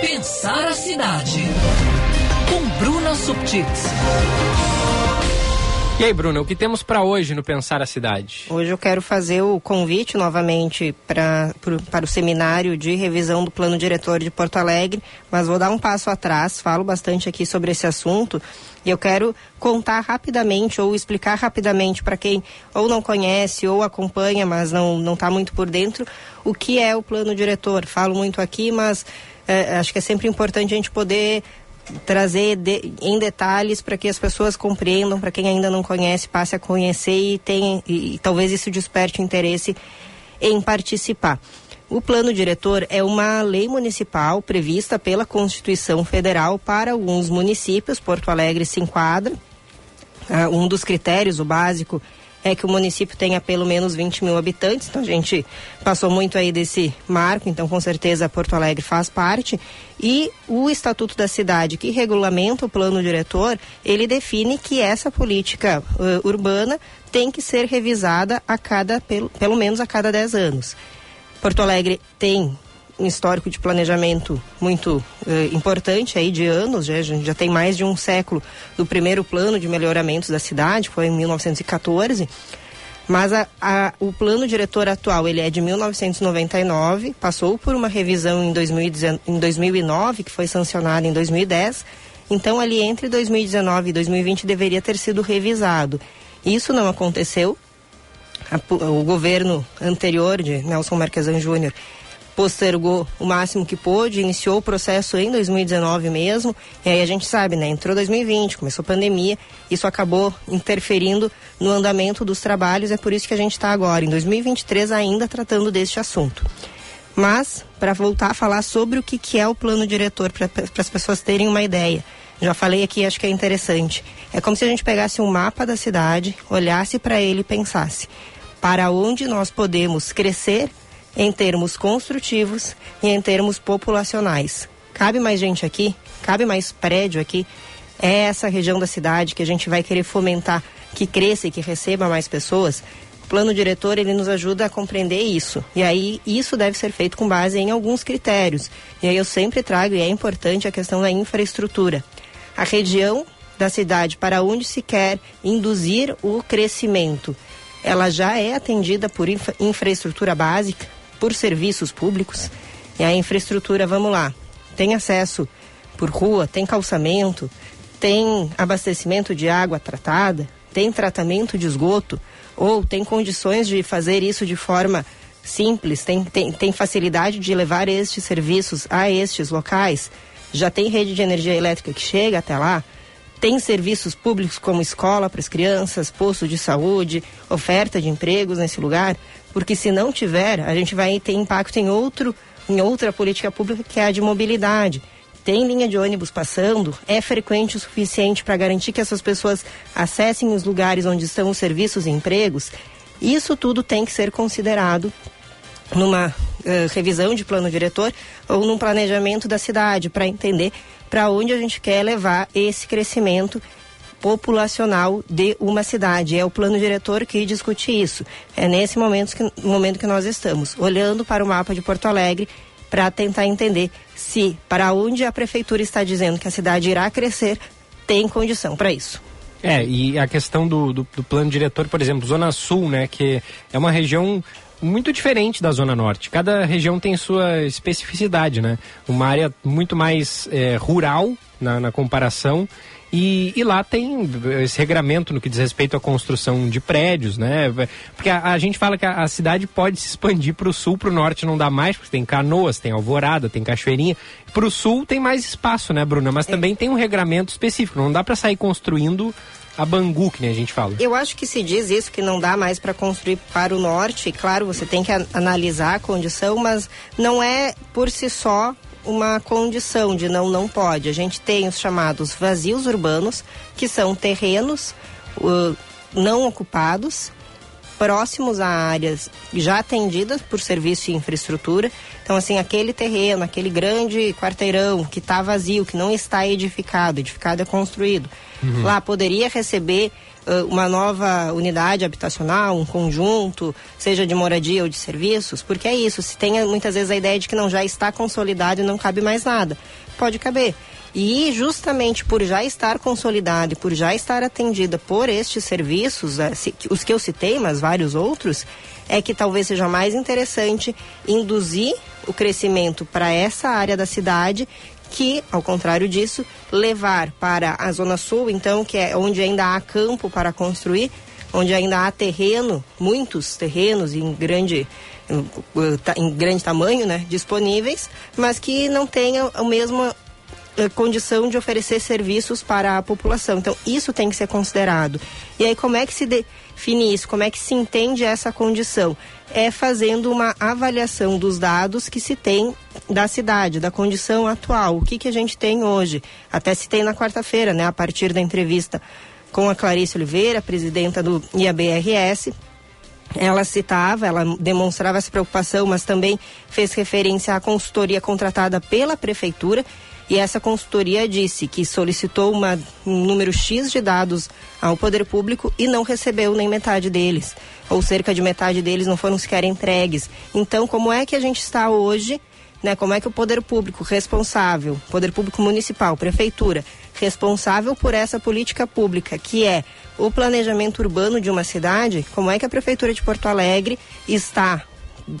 Pensar a cidade. Com Bruna Subtits. E aí, Bruno, o que temos para hoje no Pensar a Cidade? Hoje eu quero fazer o convite novamente pra, pro- para o seminário de revisão do plano diretor de Porto Alegre, mas vou dar um passo atrás, falo bastante aqui sobre esse assunto e eu quero contar rapidamente ou explicar rapidamente para quem ou não conhece ou acompanha, mas não não está muito por dentro, o que é o plano diretor. Falo muito aqui, mas eh, acho que é sempre importante a gente poder trazer de- em detalhes para que as pessoas compreendam, para quem ainda não conhece, passe a conhecer e, tem, e, e talvez isso desperte interesse em participar. O plano diretor é uma lei municipal prevista pela Constituição Federal para alguns municípios, Porto Alegre se enquadra. Ah, um dos critérios, o básico, é que o município tenha pelo menos 20 mil habitantes. Então a gente passou muito aí desse marco, então com certeza Porto Alegre faz parte. E o Estatuto da Cidade, que regulamenta o plano diretor, ele define que essa política eh, urbana tem que ser revisada a cada, pelo, pelo menos a cada 10 anos. Porto Alegre tem um histórico de planejamento muito eh, importante aí de anos, já, gente já tem mais de um século do primeiro plano de melhoramentos da cidade, foi em 1914. Mas a- a- o plano diretor atual ele é de 1999, passou por uma revisão em, 2019, em 2009, que foi sancionada em 2010. Então, ali entre 2019 e 2020 deveria ter sido revisado. Isso não aconteceu. A o governo anterior de Nelson Marquesan Júnior postergou o máximo que pôde, iniciou o processo em 2019 mesmo, e aí a gente sabe, né, entrou 2020, começou a pandemia, isso acabou interferindo no andamento dos trabalhos, é por isso que a gente está agora, em 2023, ainda tratando deste assunto. Mas, para voltar a falar sobre o que, que é o plano diretor, para as pessoas terem uma ideia, já falei aqui, acho que é interessante. É como se a gente pegasse um mapa da cidade, olhasse para ele e pensasse para onde nós podemos crescer em termos construtivos e em termos populacionais. Cabe mais gente aqui? Cabe mais prédio aqui? É essa região da cidade que a gente vai querer fomentar que cresça e que receba mais pessoas? Plano diretor ele nos ajuda a compreender isso. E aí isso deve ser feito com base em alguns critérios. E aí eu sempre trago e é importante a questão da infraestrutura. A região da cidade para onde se quer induzir o crescimento, ela já é atendida por infra- infraestrutura básica, por serviços públicos. E a infraestrutura, vamos lá, tem acesso por rua, tem calçamento, tem abastecimento de água tratada, tem tratamento de esgoto ou tem condições de fazer isso de forma simples, tem, tem, tem facilidade de levar estes serviços a estes locais, já tem rede de energia elétrica que chega até lá, tem serviços públicos como escola para as crianças, posto de saúde, oferta de empregos nesse lugar, porque se não tiver, a gente vai ter impacto em outro, em outra política pública que é a de mobilidade. Tem linha de ônibus passando, é frequente o suficiente para garantir que essas pessoas acessem os lugares onde estão os serviços e empregos. Isso tudo tem que ser considerado numa eh, revisão de plano diretor ou num planejamento da cidade para entender para onde a gente quer levar esse crescimento populacional de uma cidade. É o plano diretor que discute isso. É nesse momento que, momento que nós estamos, olhando para o mapa de Porto Alegre para tentar entender se para onde a prefeitura está dizendo que a cidade irá crescer, tem condição para isso. É, e a questão do, do, do plano diretor, por exemplo, Zona Sul, né, que é uma região muito diferente da Zona Norte. Cada região tem sua especificidade, né? Uma área muito mais é, rural na, na comparação. E, e, lá tem esse regramento no que diz respeito à construção de prédios, né? Porque a, a gente fala que a, a, cidade pode se expandir para o sul, para o norte não dá mais, porque tem canoas, tem alvorada, tem cachoeirinha. Para o sul tem mais espaço, né, Bruna? Mas é. também tem um regramento específico. Não dá para sair construindo a Bangu, que nem a gente fala. Eu acho que se diz isso, que não dá mais para construir para o norte. Claro, você tem que analisar a condição, mas não é por si só uma condição de não, não pode. A gente tem os chamados vazios urbanos, que são terrenos uh, não ocupados, próximos a áreas já atendidas por serviço e infraestrutura. Então, assim, aquele terreno, aquele grande quarteirão que está vazio, que não está edificado, edificado é construído, uhum. lá poderia receber uma nova unidade habitacional, um conjunto, seja de moradia ou de serviços, porque é isso, se tem muitas vezes a ideia de que não já está consolidado e não cabe mais nada. Pode caber. E justamente por já estar consolidado e por já estar atendida por estes serviços, eh, os que eu citei, mas vários outros, é que talvez seja mais interessante induzir o crescimento para essa área da cidade que, ao contrário disso, levar para a Zona Sul, então, que é onde ainda há campo para construir, onde ainda há terreno, muitos terrenos em grande em grande tamanho, né, disponíveis, mas que não tenham o mesmo eh, condição de oferecer serviços para a população. Então, isso tem que ser considerado. E aí, como é que se define isso? Como é que se entende essa condição? É fazendo uma avaliação dos dados que se tem da cidade, da condição atual. O que, que a gente tem hoje? Até se tem na quarta-feira, né? A partir da entrevista com a Clarice Oliveira, presidenta do IABRS, ela citava, ela demonstrava essa preocupação, mas também fez referência à consultoria contratada pela prefeitura e essa consultoria disse que solicitou uma, um número X de dados ao poder público e não recebeu nem metade deles, ou cerca de metade deles não foram sequer entregues. Então, como é que a gente está hoje? Né, como é que o poder público responsável, poder público municipal, prefeitura, responsável por essa política pública, que é o planejamento urbano de uma cidade, como é que a prefeitura de Porto Alegre está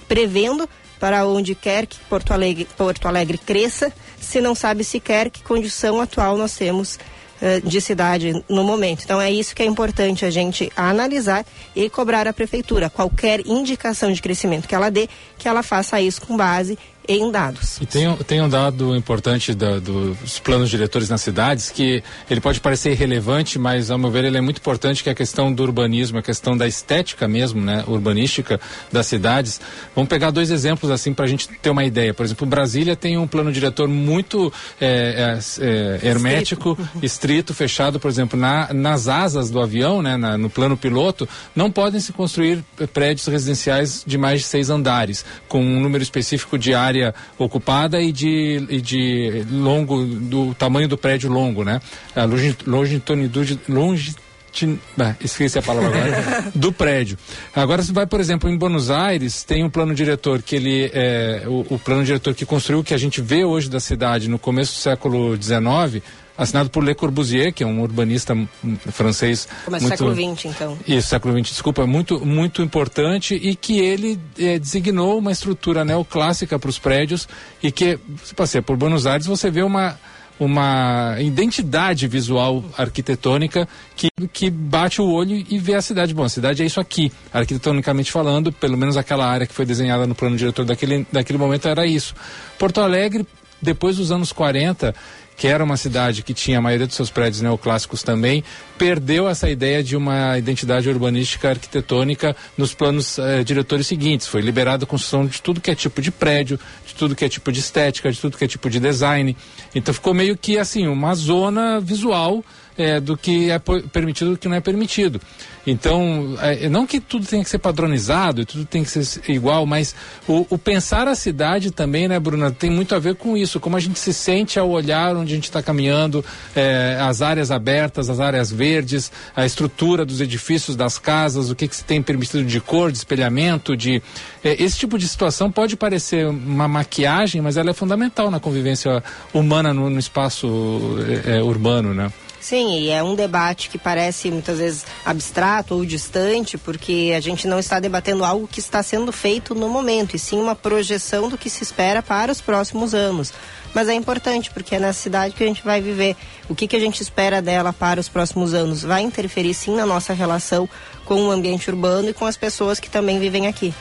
prevendo para onde quer que Porto Alegre, Porto Alegre cresça, se não sabe sequer que condição atual nós temos uh, de cidade no momento. Então é isso que é importante a gente analisar e cobrar a prefeitura. Qualquer indicação de crescimento que ela dê, que ela faça isso com base em dados. E tem, tem um dado importante da, dos planos diretores nas cidades que ele pode parecer irrelevante, mas ao meu ver ele é muito importante que é a questão do urbanismo, a questão da estética mesmo, né, urbanística das cidades. Vamos pegar dois exemplos assim para a gente ter uma ideia. Por exemplo, Brasília tem um plano diretor muito é, é, é, hermético, estrito. estrito. fechado, por exemplo, na, nas asas do avião, né, na, no plano piloto, não podem se construir prédios residenciais de mais de seis andares, com um número específico de área área ocupada e de, e de longo, do tamanho do prédio longo, né? A longitudinalidade, longe, esqueci a palavra agora, [laughs] do prédio. Agora você vai, por exemplo, em Buenos Aires, tem um plano diretor que ele é o, o plano diretor que construiu o que a gente vê hoje da cidade no começo do século XIX, assinado por Le Corbusier, que é um urbanista francês. Começa muito, século XX, então. Isso, século XX, desculpa, muito, muito importante e que ele é, designou uma estrutura neoclássica para os prédios e que, se passeia por Buenos Aires, você vê uma uma identidade visual arquitetônica que, que bate o olho e vê a cidade. Bom, a cidade é isso aqui, arquitetonicamente falando, pelo menos aquela área que foi desenhada no plano diretor daquele, daquele momento era isso. Porto Alegre, depois dos anos 40, que era uma cidade que tinha a maioria dos seus prédios neoclássicos também, perdeu essa ideia de uma identidade urbanística arquitetônica nos planos eh, diretores seguintes. Foi liberada a construção de tudo que é tipo de prédio, de tudo que é tipo de estética, de tudo que é tipo de design. Então ficou meio que assim, uma zona visual eh, do que é permitido e do que não é permitido. Então, eh, não que tudo tenha que ser padronizado tudo tem que ser igual, mas o, o pensar a cidade também, né, Bruna, tem muito a ver com isso, como a gente se sente ao olhar onde a gente está caminhando, eh, as áreas abertas, as áreas verdes, a estrutura dos edifícios, das casas, o que, que se tem permitido de cor, de espelhamento, de. eh, esse tipo de situação pode parecer uma maquiagem, mas ela é fundamental na convivência humana no, no espaço eh, urbano, né? Sim, e é um debate que parece muitas vezes abstrato ou distante, porque a gente não está debatendo algo que está sendo feito no momento, e sim uma projeção do que se espera para os próximos anos. Mas é importante, porque é nessa cidade que a gente vai viver. O que, que a gente espera dela para os próximos anos vai interferir sim na nossa relação com o ambiente urbano e com as pessoas que também vivem aqui.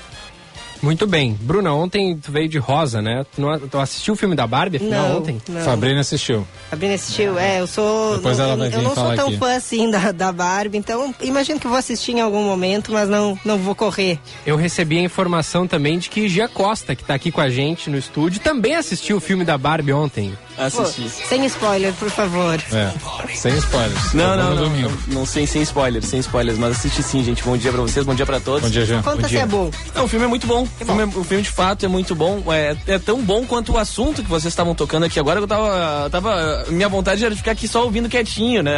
Muito bem. Bruna, ontem tu veio de rosa, né? Tu, não, tu assistiu o filme da Barbie afinal, Não, ontem? não. Fabrina assistiu. Sabrina assistiu? É, eu sou. Depois não, ela eu, vai eu vir não sou tão aqui. fã assim da, da Barbie, então imagino que vou assistir em algum momento, mas não, não vou correr. Eu recebi a informação também de que Gia Costa, que tá aqui com a gente no estúdio, também assistiu o filme da Barbie ontem. Pô, sem spoiler, por favor. É, sem spoilers. Não, Eu não, não, domingo. não, não sei, sem spoilers, sem spoilers, mas assiste sim, gente. Bom dia pra vocês, bom dia pra todos. Bom dia, Jean. Conta Bom se dia. é bom. Não, o filme é muito bom. O filme, é- o filme, de fato é muito bom. É, é tão bom quanto o assunto que vocês estavam tocando aqui agora. Eu tava, tava. Minha vontade era de ficar aqui só ouvindo quietinho, né?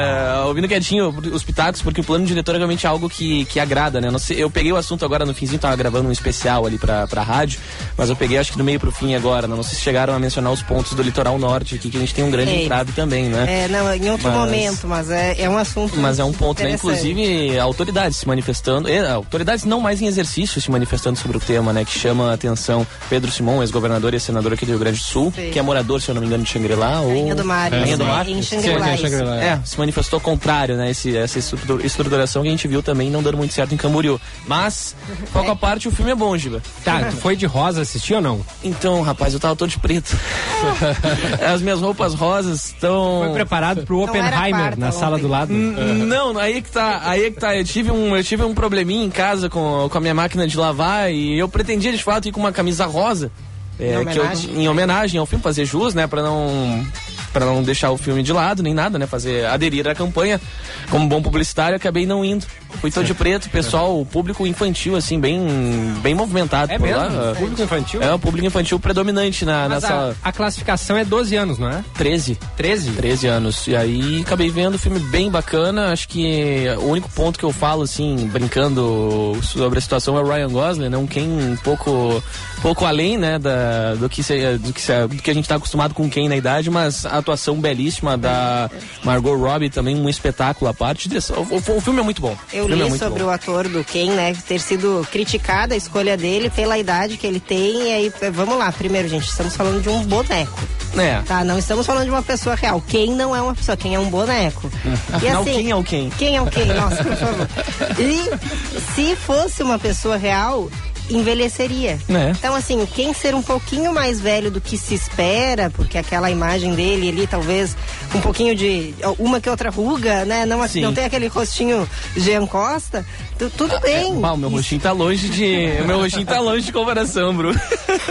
Ouvindo quietinho os pitacos, porque o plano diretor é realmente algo que, que agrada, né? Eu peguei o assunto agora no finzinho, tava gravando um especial ali pra, pra rádio, mas eu peguei acho que do meio pro fim agora. né? Não sei se chegaram a mencionar os pontos do litoral norte aqui, que a gente tem um grande Ei. entrave também, né? É, não, em outro Mas- momento, mas é, é um assunto. Mas é um ponto, né? Inclusive, autoridades se manifestando, autoridades não mais em exercício se manifestando sobre o tema, né? Que chama a atenção Pedro Simão, ex-governador e senador aqui do Rio Grande do Sul, Sim. que é morador, se eu não me engano, de Xangri-Lá. ou... Rainha do Mar, Rainha do é, Mar. em é isso. Xangri-Lá, é. É, se manifestou contrário, né? Esse, essa estrutura- estruturação que a gente viu também não dando muito certo em Camboriú. Mas, [laughs] à parte, o filme é bom, Giba. Tá, tu foi de rosa assistir ou não? Então, rapaz, eu tava todo de preto. [laughs] As minhas roupas rosas estão. Foi preparado pro Oppenheimer quarta na sala ontem. do lado? N- Não, aí que tá, aí que tá. Eu tive um, eu tive um probleminha em casa com, com a minha máquina de lavar e eu pretendia de fato ir com uma camisa rosa. é, Em que eu- homenagem? em homenagem ao filme, fazer jus, né, Pra não para não deixar o filme de lado nem nada, né, fazer aderir à campanha. Como bom publicitário, acabei não indo. Fui todo de preto, pessoal, o público infantil assim, bem bem movimentado É por mesmo? lá. Público infantil? É, o público infantil predominante na Mas nessa a, a classificação é 12 anos, não é? 13. 13? 13 anos. E aí acabei vendo o filme bem bacana. Acho que o único ponto que eu falo, assim, brincando sobre a situação é o Ryan Gosling, né? Um Ken um pouco, pouco além, né? Da, do, que se, do, que se- do que a gente tá acostumado com Ken na idade, mas a atuação belíssima da Margot Robbie também um espetáculo à parte. Desse, o, o- o filme é muito bom. Eu é li muito sobre bom. o ator do Ken, né? Ter sido criticada a escolha dele pela idade que ele tem. E aí, vamos lá. Primeiro, gente, estamos falando de um boneco. É. Tá? Não estamos falando de uma pessoa real. Quem não é uma pessoa, quem é um boneco. E Afinal, assim, quem é o Ken? Quem é o quem? Nossa, por favor. [laughs] E se fosse uma pessoa real, envelheceria. É. Então, assim, quem ser um pouquinho mais velho do que se espera, porque aquela imagem dele ali, talvez um pouquinho de. uma que outra ruga, né? Não, assim, Sim. não tem aquele rostinho Jean Costa, tu- tudo bem. Ah, o meu rostinho tá longe de. O meu rostinho tá longe de comparação, Bru.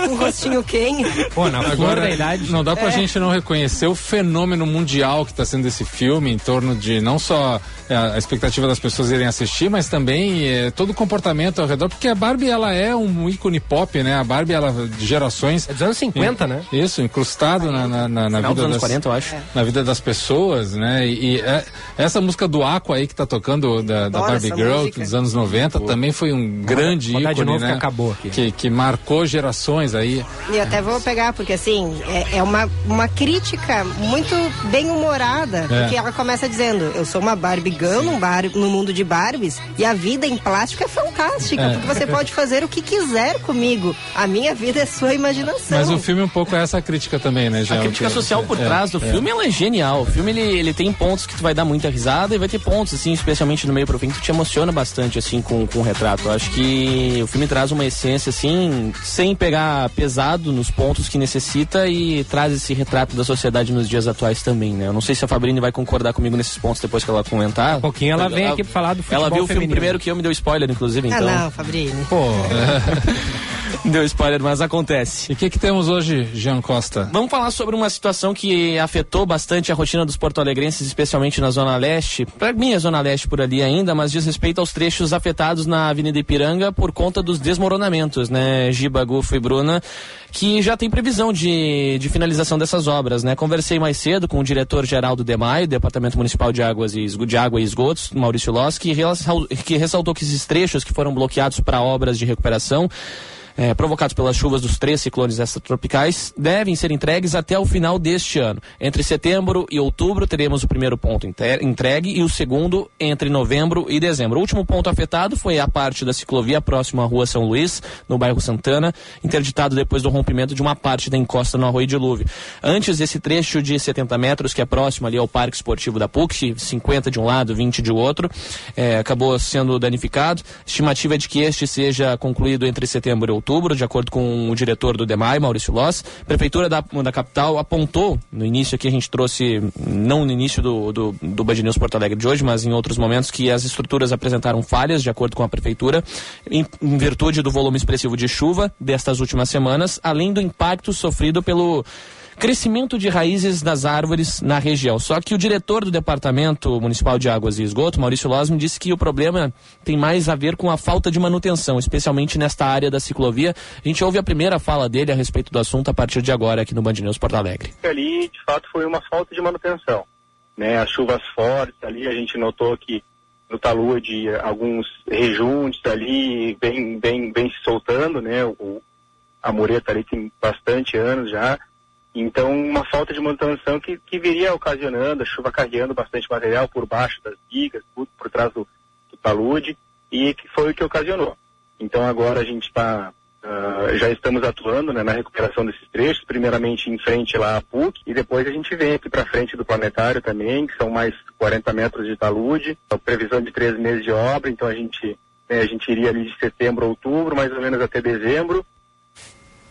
Um rostinho quem? Pô, na Agora, da idade. não dá pra É. gente não reconhecer o fenômeno mundial que está sendo esse filme, em torno de não só é, a expectativa das pessoas irem assistir, mas também é, todo o comportamento ao redor, porque a Barbie ela é um ícone pop, né? A Barbie ela de gerações. É dos anos 50, né? Isso, incrustado na, na, na, na Final dos vida anos das, 40, eu acho. na vida das pessoas, né? E, e, é, essa música do Aqua aí que tá tocando da, da Barbie Girl música. dos anos 90 também foi um grande de ícone, novo né? que acabou aqui. Que, que marcou gerações aí. E até vou pegar, porque assim, é, é uma, uma crítica muito bem humorada. É. Porque ela começa dizendo: Eu sou uma Barbie Girl num, bar, no mundo de Barbies e a vida em plástico é fantástica, É. porque você pode fazer o que que quiser comigo. A minha vida é sua imaginação. Mas o filme um pouco é essa crítica também, né, A Gel? crítica social por é, trás do é. filme ela é genial. O filme ele, ele tem pontos que tu vai dar muita risada e vai ter pontos, assim, especialmente no meio pro fim, que tu te emociona bastante, assim, com, com o retrato. Eu acho que o filme traz uma essência, assim, sem pegar pesado nos pontos que necessita e traz esse retrato da sociedade nos dias atuais também, né? Eu não sei se a Fabrini vai concordar comigo nesses pontos depois que ela comentar. Um pouquinho ela vem aqui pra falar do Ela futebol viu o filme feminino. primeiro que eu me deu spoiler, inclusive, então. Ah, não, Fabrini. Pô. [laughs] Deu spoiler, mas acontece. E o que, que temos hoje, Jean Costa? Vamos falar sobre uma situação que afetou bastante a rotina dos porto-alegrenses, especialmente na Zona Leste. Para mim, é Zona Leste por ali ainda, mas diz respeito aos trechos afetados na Avenida Ipiranga por conta dos desmoronamentos, né? Giba, Gufo e Bruna, que já tem previsão de, de finalização dessas obras, né? Conversei mais cedo com o diretor Geraldo Demaio, Departamento Municipal de Águas e de Água e Esgotos, Maurício Loss, que, que ressaltou que esses trechos que foram bloqueados para obras de recuperação comunicação é, provocados pelas chuvas dos três ciclones extratropicais devem ser entregues até o final deste ano. Entre setembro e outubro teremos o primeiro ponto entregue e o segundo entre novembro e dezembro. O último ponto afetado foi a parte da ciclovia próxima à Rua São Luís, no bairro Santana, interditado depois do rompimento de uma parte da encosta no Arroio Dilúvio. Antes, esse trecho de 70 metros, que é próximo ali ao Parque Esportivo da PUC, 50 de um lado, 20 de outro, é, acabou sendo danificado. Estimativa é de que este seja concluído entre setembro e outubro, de acordo com o diretor do DEMAI, Maurício Loss. Prefeitura da, da capital apontou, no início aqui a gente trouxe, não no início do, do, do Band News Porto Alegre de hoje, mas em outros momentos, que as estruturas apresentaram falhas, de acordo com a prefeitura, em, em virtude do volume expressivo de chuva destas últimas semanas, além do impacto sofrido pelo crescimento de raízes das árvores na região. Só que o diretor do Departamento Municipal de Águas e Esgoto, Maurício Losme, disse que o problema tem mais a ver com a falta de manutenção, especialmente nesta área da ciclovia. A gente ouve a primeira fala dele a respeito do assunto a partir de agora aqui no Band News Porto Alegre. ali de fato foi uma falta de manutenção. Né? As chuvas fortes ali, a gente notou que no talude alguns rejuntes ali bem, bem, bem se soltando, né? O, a mureta ali tem bastante anos já. Então, uma falta de manutenção que, que viria ocasionando, a chuva carregando bastante material por baixo das vigas, por, por trás do, do talude, e que foi o que ocasionou. Então, agora a gente está ah, já estamos atuando né, na recuperação desses trechos, primeiramente em frente lá à PUC, e depois a gente vem aqui para frente do planetário também, que são mais 40 metros de talude, a previsão de três meses de obra, então a gente, né, a gente iria ali de setembro a outubro, mais ou menos até dezembro.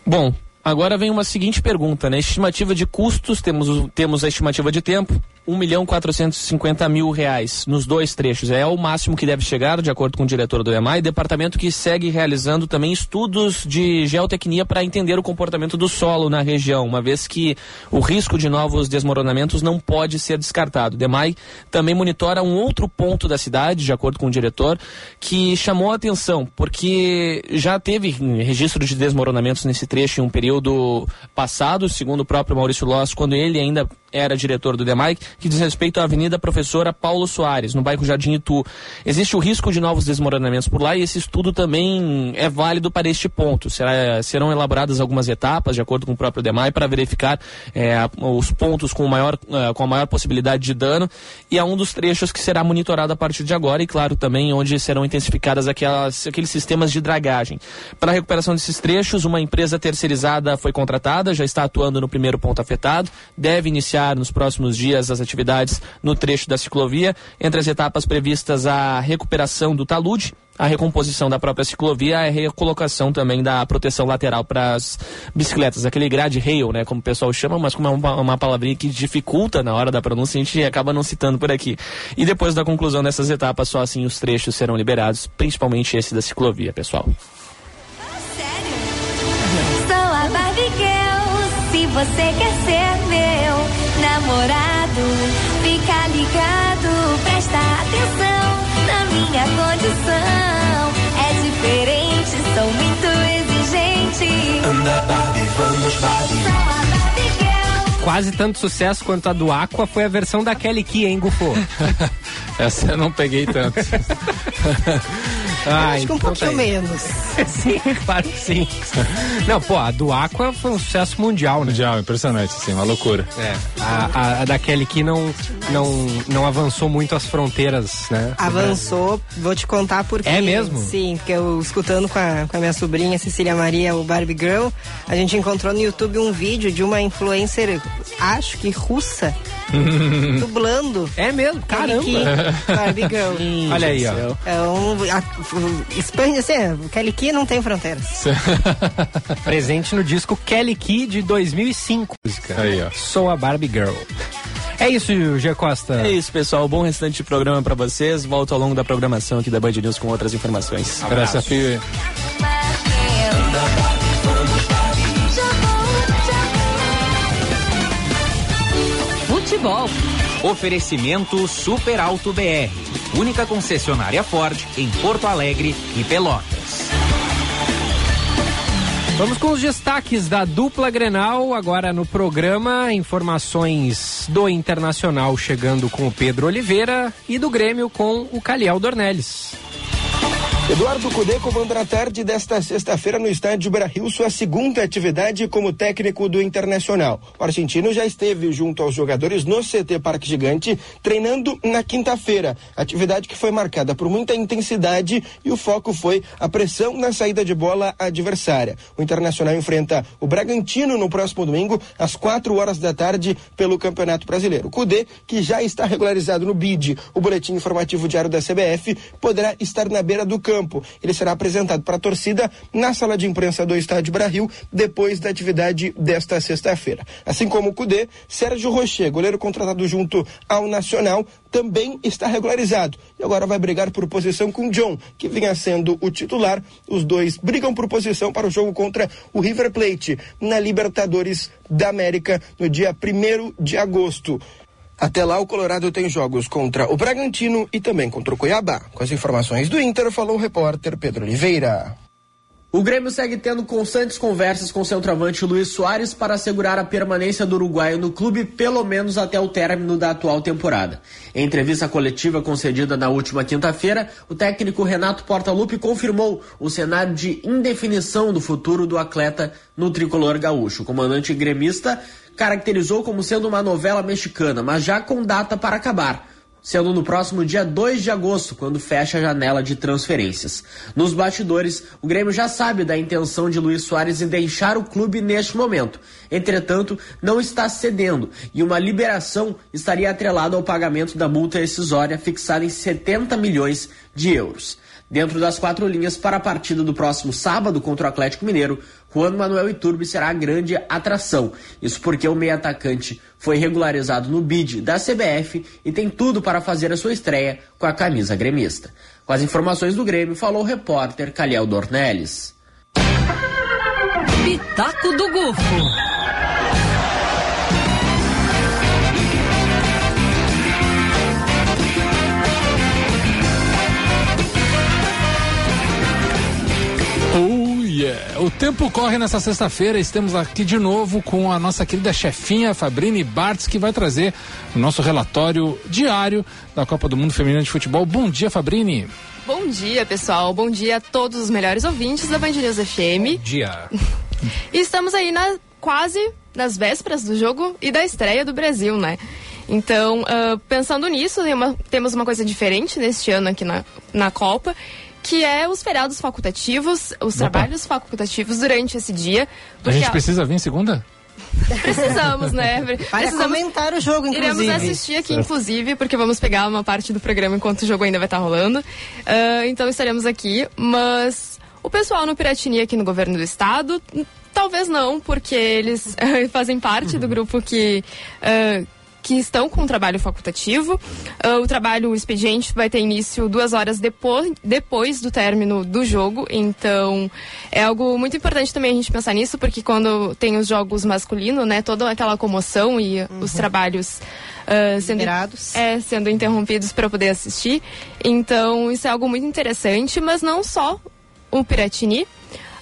Bom, agora vem uma seguinte pergunta, né? Estimativa de custos, temos, temos a estimativa de tempo, 1 milhão 450 mil reais nos dois trechos. É o máximo que deve chegar, de acordo com o diretor do EMAI, departamento que segue realizando também estudos de geotecnia para entender o comportamento do solo na região, uma vez que o risco de novos desmoronamentos não pode ser descartado. O DEMAI também monitora um outro ponto da cidade, de acordo com o diretor, que chamou a atenção, porque já teve registro de desmoronamentos nesse trecho em um período passado, segundo o próprio Maurício Loss, quando ele ainda era diretor do DEMAI, que diz respeito à Avenida Professora Paulo Soares, no bairro Jardim Itu. Existe o risco de novos desmoronamentos por lá e esse estudo também é válido para este ponto. Será, serão elaboradas algumas etapas, de acordo com o próprio DEMAI, para verificar a- os pontos com, maior, eh, com a maior possibilidade de dano e é um dos trechos que será monitorado a partir de agora e, claro, também onde serão intensificadas aquelas, aqueles sistemas de dragagem. Para a recuperação desses trechos, uma empresa terceirizada foi contratada, já está atuando no primeiro ponto afetado, deve iniciar nos próximos dias as atividades no trecho da ciclovia. Entre as etapas previstas, a recuperação do talude, a recomposição da própria ciclovia, a recolocação também da proteção lateral para as bicicletas, aquele grade rail, né, como o pessoal chama, mas como é uma, uma palavrinha que dificulta na hora da pronúncia, a gente acaba não citando por aqui. E depois da conclusão dessas etapas, só assim os trechos serão liberados, principalmente esse da ciclovia, pessoal. Sou a Barbie Girl, se você quer ser meu namorado, fica ligado, presta atenção na minha condição. É diferente, sou muito exigente. Anda Barbie, vamos Barbie. Quase tanto sucesso quanto a do Aqua foi a versão da Kelly Key, hein, Gufo? [laughs] Essa eu não peguei tanto. [laughs] Ah, acho que um então tá pouquinho aí. menos. [laughs] sim, claro que sim. Não, pô, a do Aqua foi um sucesso mundial, né? Mundial, impressionante, assim, uma loucura. É. A, a, a da Kelly Key não, não, não avançou muito as fronteiras, né? Avançou, vou te contar porque. É mesmo? Sim, porque eu escutando com a, com a minha sobrinha Cecília Maria, o Barbie Girl, a gente encontrou no YouTube um vídeo de uma influencer, acho que russa, [laughs] dublando. É mesmo? Caramba! Kelly Key, Barbie Girl. Olha aí, ó. Então, a, expande assim, o Kelly Key não tem fronteiras. [laughs] Presente no disco Kelly Key de 2005. Música. Aí, ó. Sou a Barbie Girl. É isso, G Costa. É isso, pessoal. Bom restante de programa pra vocês. Volto ao longo da programação aqui da Band News com outras informações. Abraço, Fio. Futebol. Oferecimento Super Alto BR, única concessionária Ford em Porto Alegre e Pelotas. Vamos com os destaques da dupla Grenal agora no programa. Informações do Internacional chegando com o Pedro Oliveira e do Grêmio com o Caliel Dornelles. Eduardo Cudê comanda na tarde desta sexta-feira no estádio Beira-Rio sua segunda atividade como técnico do Internacional. O argentino já esteve junto aos jogadores no CT Parque Gigante, treinando na quinta-feira. Atividade que foi marcada por muita intensidade e o foco foi a pressão na saída de bola adversária. O Internacional enfrenta o Bragantino no próximo domingo, às quatro horas da tarde, pelo Campeonato Brasileiro. Cudê, que já está regularizado no BID, o Boletim Informativo Diário da CBF, poderá estar na beira do campo. Ele será apresentado para a torcida na sala de imprensa do Estádio Brasil depois da atividade desta sexta-feira. Assim como o Cudê, Sérgio Rocher, goleiro contratado junto ao Nacional, também está regularizado e agora vai brigar por posição com John, que vinha sendo o titular. Os dois brigam por posição para o jogo contra o River Plate na Libertadores da América no dia 1 de agosto. Até lá, o Colorado tem jogos contra o Bragantino e também contra o Cuiabá. Com as informações do Inter, falou o repórter Pedro Oliveira. O Grêmio segue tendo constantes conversas com o centroavante Luiz Soares para assegurar a permanência do uruguaio no clube pelo menos até o término da atual temporada. Em entrevista coletiva concedida na última quinta-feira, o técnico Renato Portaluppi confirmou o cenário de indefinição do futuro do atleta no tricolor gaúcho. O comandante gremista caracterizou como sendo uma novela mexicana, mas já com data para acabar sendo no próximo dia 2 de agosto, quando fecha a janela de transferências. Nos bastidores, o Grêmio já sabe da intenção de Luiz Soares em deixar o clube neste momento. Entretanto, não está cedendo e uma liberação estaria atrelada ao pagamento da multa rescisória fixada em 70 milhões de euros. Dentro das quatro linhas para a partida do próximo sábado contra o Atlético Mineiro, Juan Manuel Iturbe será a grande atração. Isso porque o meio atacante foi regularizado no bid da CBF e tem tudo para fazer a sua estreia com a camisa gremista. Com as informações do Grêmio, falou o repórter Calhau Dornelles. Pitaco do Gufo. Yeah! O tempo corre nessa sexta-feira. Estamos aqui de novo com a nossa querida chefinha Fabrini Bartz, que vai trazer o nosso relatório diário da Copa do Mundo Feminino de Futebol. Bom dia, Fabrini. Bom dia, pessoal. Bom dia a todos os melhores ouvintes da Band News FM. Dia. [laughs] E estamos aí na, quase nas vésperas do jogo e da estreia do Brasil, né? Então, ah, pensando nisso, tem uma- temos uma coisa diferente neste ano aqui na, na Copa, que é os feriados facultativos, os Opa. trabalhos facultativos durante esse dia. A gente precisa vir segunda? Precisamos, né? Para Precisamos- comentar o jogo, inclusive. Iremos assistir aqui, inclusive, porque vamos pegar uma parte do programa enquanto o jogo ainda vai estar rolando. Ah, então estaremos aqui, mas o pessoal no Piratini aqui no governo do estado, talvez não, porque eles ah, [laughs] fazem parte do grupo que. ah, que estão com o trabalho facultativo. Ah, o trabalho, o expediente, vai ter início duas horas depois, depois do término do jogo. Então, é algo muito importante também a gente pensar nisso, porque quando tem os jogos masculinos, né, toda aquela comoção e os trabalhos ah, sendo, é, sendo interrompidos para poder assistir. Então, isso é algo muito interessante, mas não só o Piratini,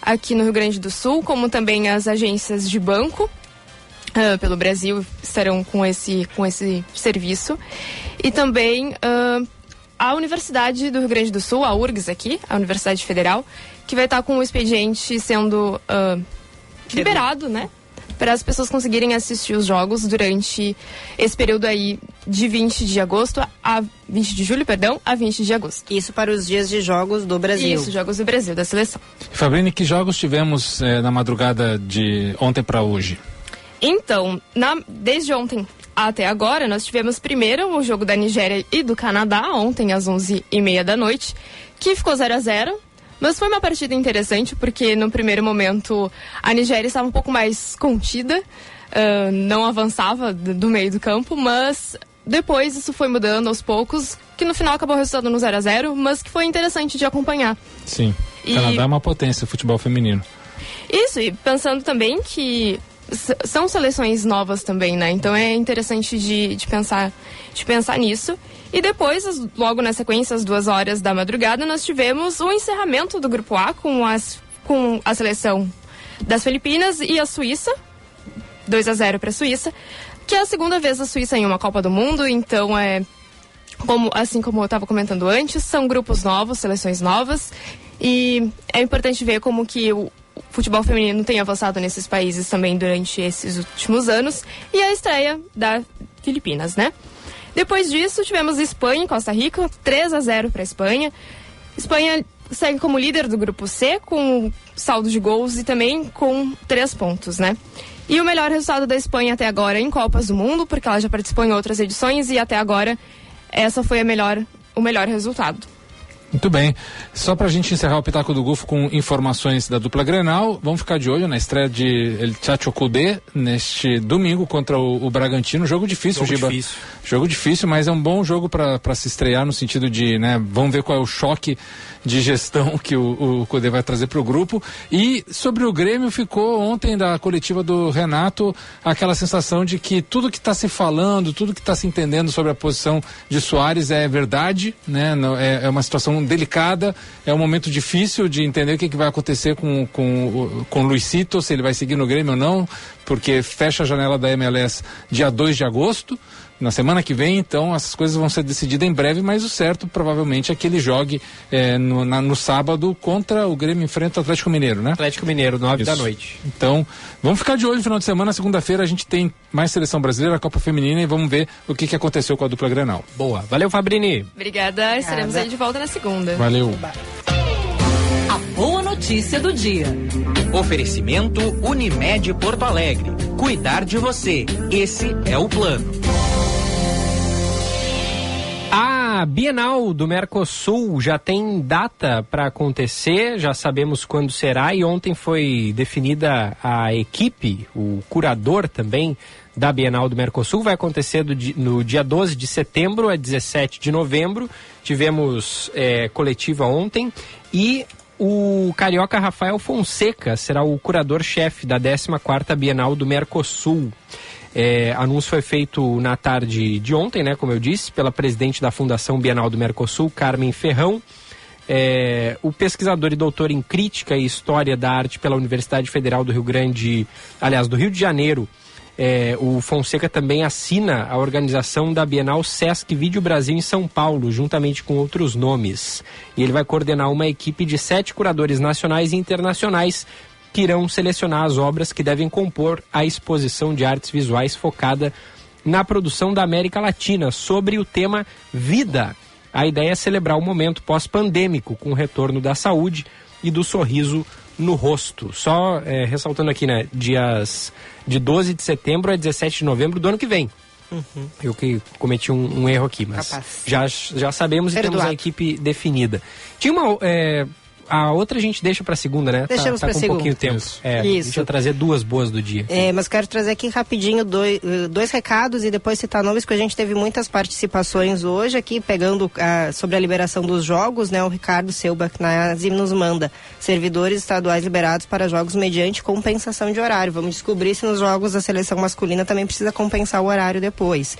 aqui no Rio Grande do Sul, como também as agências de banco ah, pelo Brasil estarão com esse, com esse serviço. E também ah, a Universidade do Rio Grande do Sul, a URGS aqui, a Universidade Federal, que vai estar com o expediente sendo ah, liberado, né? Para as pessoas conseguirem assistir os jogos durante esse período aí de 20 de agosto a 20 de julho, perdão, a 20 de agosto. Isso para os dias de jogos do Brasil. Isso, jogos do Brasil, da seleção. Fabrini, que jogos tivemos eh, na madrugada de ontem para hoje? Então, na- desde ontem até agora, nós tivemos primeiro o jogo da Nigéria e do Canadá, ontem às 11h30 da noite, que ficou 0 a 0 mas foi uma partida interessante, porque no primeiro momento a Nigéria estava um pouco mais contida, ah, não avançava do, meio do campo, mas depois isso foi mudando aos poucos, que no final acabou resultando no 0 a 0 mas que foi interessante de acompanhar. Sim. E- Canadá é uma potência, futebol feminino. Isso, e pensando também que são seleções novas também, né? Então é interessante de, de pensar de pensar nisso. E depois, logo na sequência, às duas horas da madrugada, nós tivemos o encerramento do grupo A com, as, com a seleção das Filipinas e a Suíça. 2 a 0 para a Suíça, que é a segunda vez a Suíça em uma Copa do Mundo, então é como assim como eu estava comentando antes, são grupos novos, seleções novas, e é importante ver como que o futebol feminino tem avançado nesses países também durante esses últimos anos, e a estreia da Filipinas, né? Depois disso, tivemos Espanha e Costa Rica, 3 a 0 para a Espanha. Espanha segue como líder do grupo C, com saldo de gols e também com três pontos, né? E o melhor resultado da Espanha até agora em Copas do Mundo, porque ela já participou em outras edições e até agora essa foi a melhor, o melhor resultado. Muito bem. Só pra gente encerrar o Pitaco do Golfo com informações da dupla Grenal, vamos ficar de olho na estreia de El Chacho Kudê neste domingo contra o, o Bragantino. Jogo difícil, Jogo Giba. difícil. Jogo difícil, mas é um bom jogo para se estrear no sentido de, né, vamos ver qual é o choque de gestão [laughs] que o, o Kudê vai trazer para o grupo. E sobre o Grêmio, ficou ontem da coletiva do Renato aquela sensação de que tudo que está se falando, tudo que está se entendendo sobre a posição de Soares é verdade, né? É, é uma situação delicada, é um momento difícil de entender o que, que vai acontecer com, com, com o Luizito, se ele vai seguir no Grêmio ou não, porque fecha a janela da MLS dia 2 de agosto na semana que vem, então essas coisas vão ser decididas em breve, mas o certo provavelmente é que ele jogue eh, no, na- no sábado contra o Grêmio enfrenta o Atlético Mineiro, né? Atlético Mineiro, 9 da noite. Então, vamos ficar de olho no final de semana. Segunda-feira a gente tem mais seleção brasileira, Copa Feminina e vamos ver o que, que aconteceu com a dupla Grenal. Boa. Valeu, Fabrini. Obrigada, estaremos aí de volta na segunda. Valeu. A boa notícia do dia. Oferecimento Unimed Porto Alegre. Cuidar de você. Esse é o plano. A Bienal do Mercosul já tem data para acontecer, já sabemos quando será e ontem foi definida a equipe, o curador também da Bienal do Mercosul. Vai acontecer do no dia 12 de setembro a 17 de novembro. Tivemos eh, coletiva ontem e o carioca Rafael Fonseca será o curador-chefe da 14ª Bienal do Mercosul. É, anúncio foi feito na tarde de ontem, né, como eu disse, pela presidente da Fundação Bienal do Mercosul, Carmen Ferrão. É, o pesquisador e doutor em crítica e história da arte pela Universidade Federal do Rio Grande, aliás, do Rio de Janeiro, é, o Fonseca também assina a organização da Bienal Sesc Vídeo Brasil em São Paulo, juntamente com outros nomes. E ele vai coordenar uma equipe de sete curadores nacionais e internacionais que irão selecionar as obras que devem compor a exposição de artes visuais focada na produção da América Latina sobre o tema Vida. A ideia é celebrar o momento pós-pandêmico com o retorno da saúde e do sorriso no rosto. Só eh, ressaltando aqui, né, dias de 12 de setembro a 17 de novembro do ano que vem. Eu que cometi um, um erro aqui, mas Capaz. já, já sabemos e temos Perdoado. a equipe definida. Tinha uma. eh, a outra a gente deixa pra segunda, né? Deixamos tá, tá pra com um segunda. pouquinho tempo. Isso. É, Isso. A gente vai trazer duas boas do dia. É, mas quero trazer aqui rapidinho dois, eh, dois recados e depois citar nomes, porque a gente teve muitas participações hoje aqui, pegando ah, sobre a liberação dos jogos, né? O Ricardo Selbach Nazi nos manda servidores estaduais liberados para jogos mediante compensação de horário. Vamos descobrir se nos jogos da seleção masculina também precisa compensar o horário depois.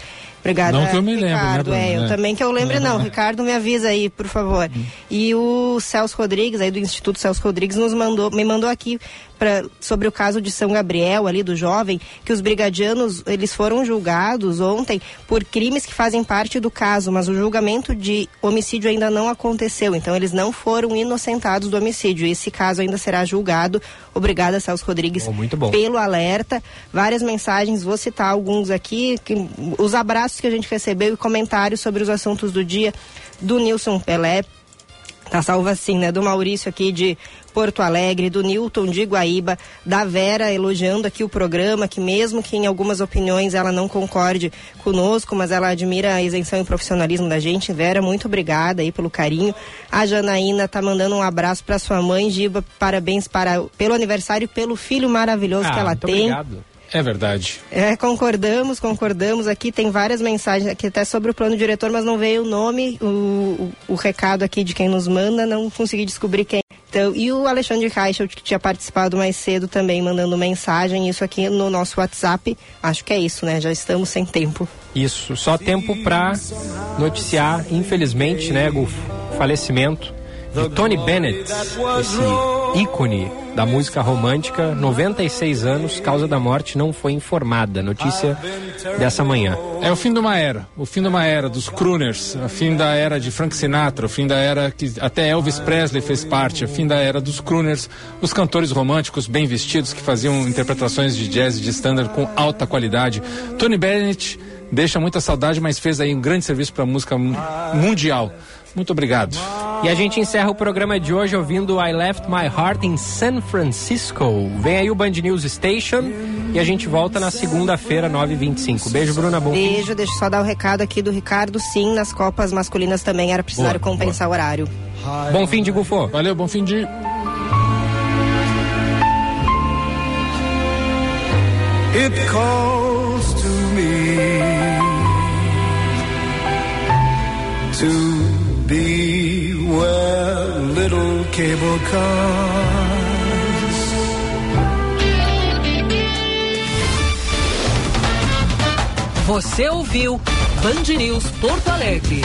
Obrigada, Não que eu me lembre, né, Ricardo. Bruno? é, eu É. também que eu lembre, não. Ricardo, me avisa aí, por favor. E o Celso Rodrigues, aí do Instituto Celso Rodrigues, nos mandou, me mandou aqui pra, sobre o caso de São Gabriel, ali do jovem, que os brigadianos eles foram julgados ontem por crimes que fazem parte do caso, mas o julgamento de homicídio ainda não aconteceu. Então, eles não foram inocentados do homicídio. Esse caso ainda será julgado. Obrigada, Celso Rodrigues, Oh, muito bom. pelo alerta. Várias mensagens, vou citar alguns aqui. que- os abraços que a gente recebeu e comentários sobre os assuntos do dia do Nilson Pelé. Tá salvo assim, né? Do Maurício aqui de Porto Alegre, do Newton de Guaíba, da Vera elogiando aqui o programa, que mesmo que em algumas opiniões ela não concorde conosco, mas ela admira a isenção e profissionalismo da gente. Vera, muito obrigada aí pelo carinho. A Janaína tá mandando um abraço para sua mãe, Giba, parabéns para, pelo aniversário e pelo filho maravilhoso Ah, que ela muito tem. obrigado. É verdade. É, concordamos, concordamos. Aqui tem várias mensagens aqui até sobre o plano diretor, mas não veio o nome, o, o, o recado aqui de quem nos manda, não consegui descobrir quem. Então, e o Alexandre Reichelt, que tinha participado mais cedo também, mandando mensagem, isso aqui no nosso WhatsApp. Acho que é isso, né? Já estamos sem tempo. Isso, só tempo pra noticiar, infelizmente, né, o falecimento de Tony Bennett, esse ícone da música romântica, 96 anos, causa da morte não foi informada. Notícia dessa manhã. É o fim de uma era, o fim de uma era dos crooners, o fim da era de Frank Sinatra, o fim da era que até Elvis Presley fez parte, o fim da era dos crooners, os cantores românticos bem vestidos que faziam interpretações de jazz de standard com alta qualidade. Tony Bennett deixa muita saudade, mas fez aí um grande serviço para a música mu- mundial. Muito obrigado. E a gente encerra o programa de hoje ouvindo I Left My Heart in San Francisco. Vem aí o Band News Station e a gente volta na segunda-feira, 9h25. Beijo, Bruna. Bom fim. Beijo, deixa eu só dar o recado aqui do Ricardo. Sim, nas Copas masculinas também era precisário Boa, compensar o horário. Bom fim de Gufo. Valeu, bom fim de. It calls to me to little cable cars. Você ouviu Band News Porto Alegre.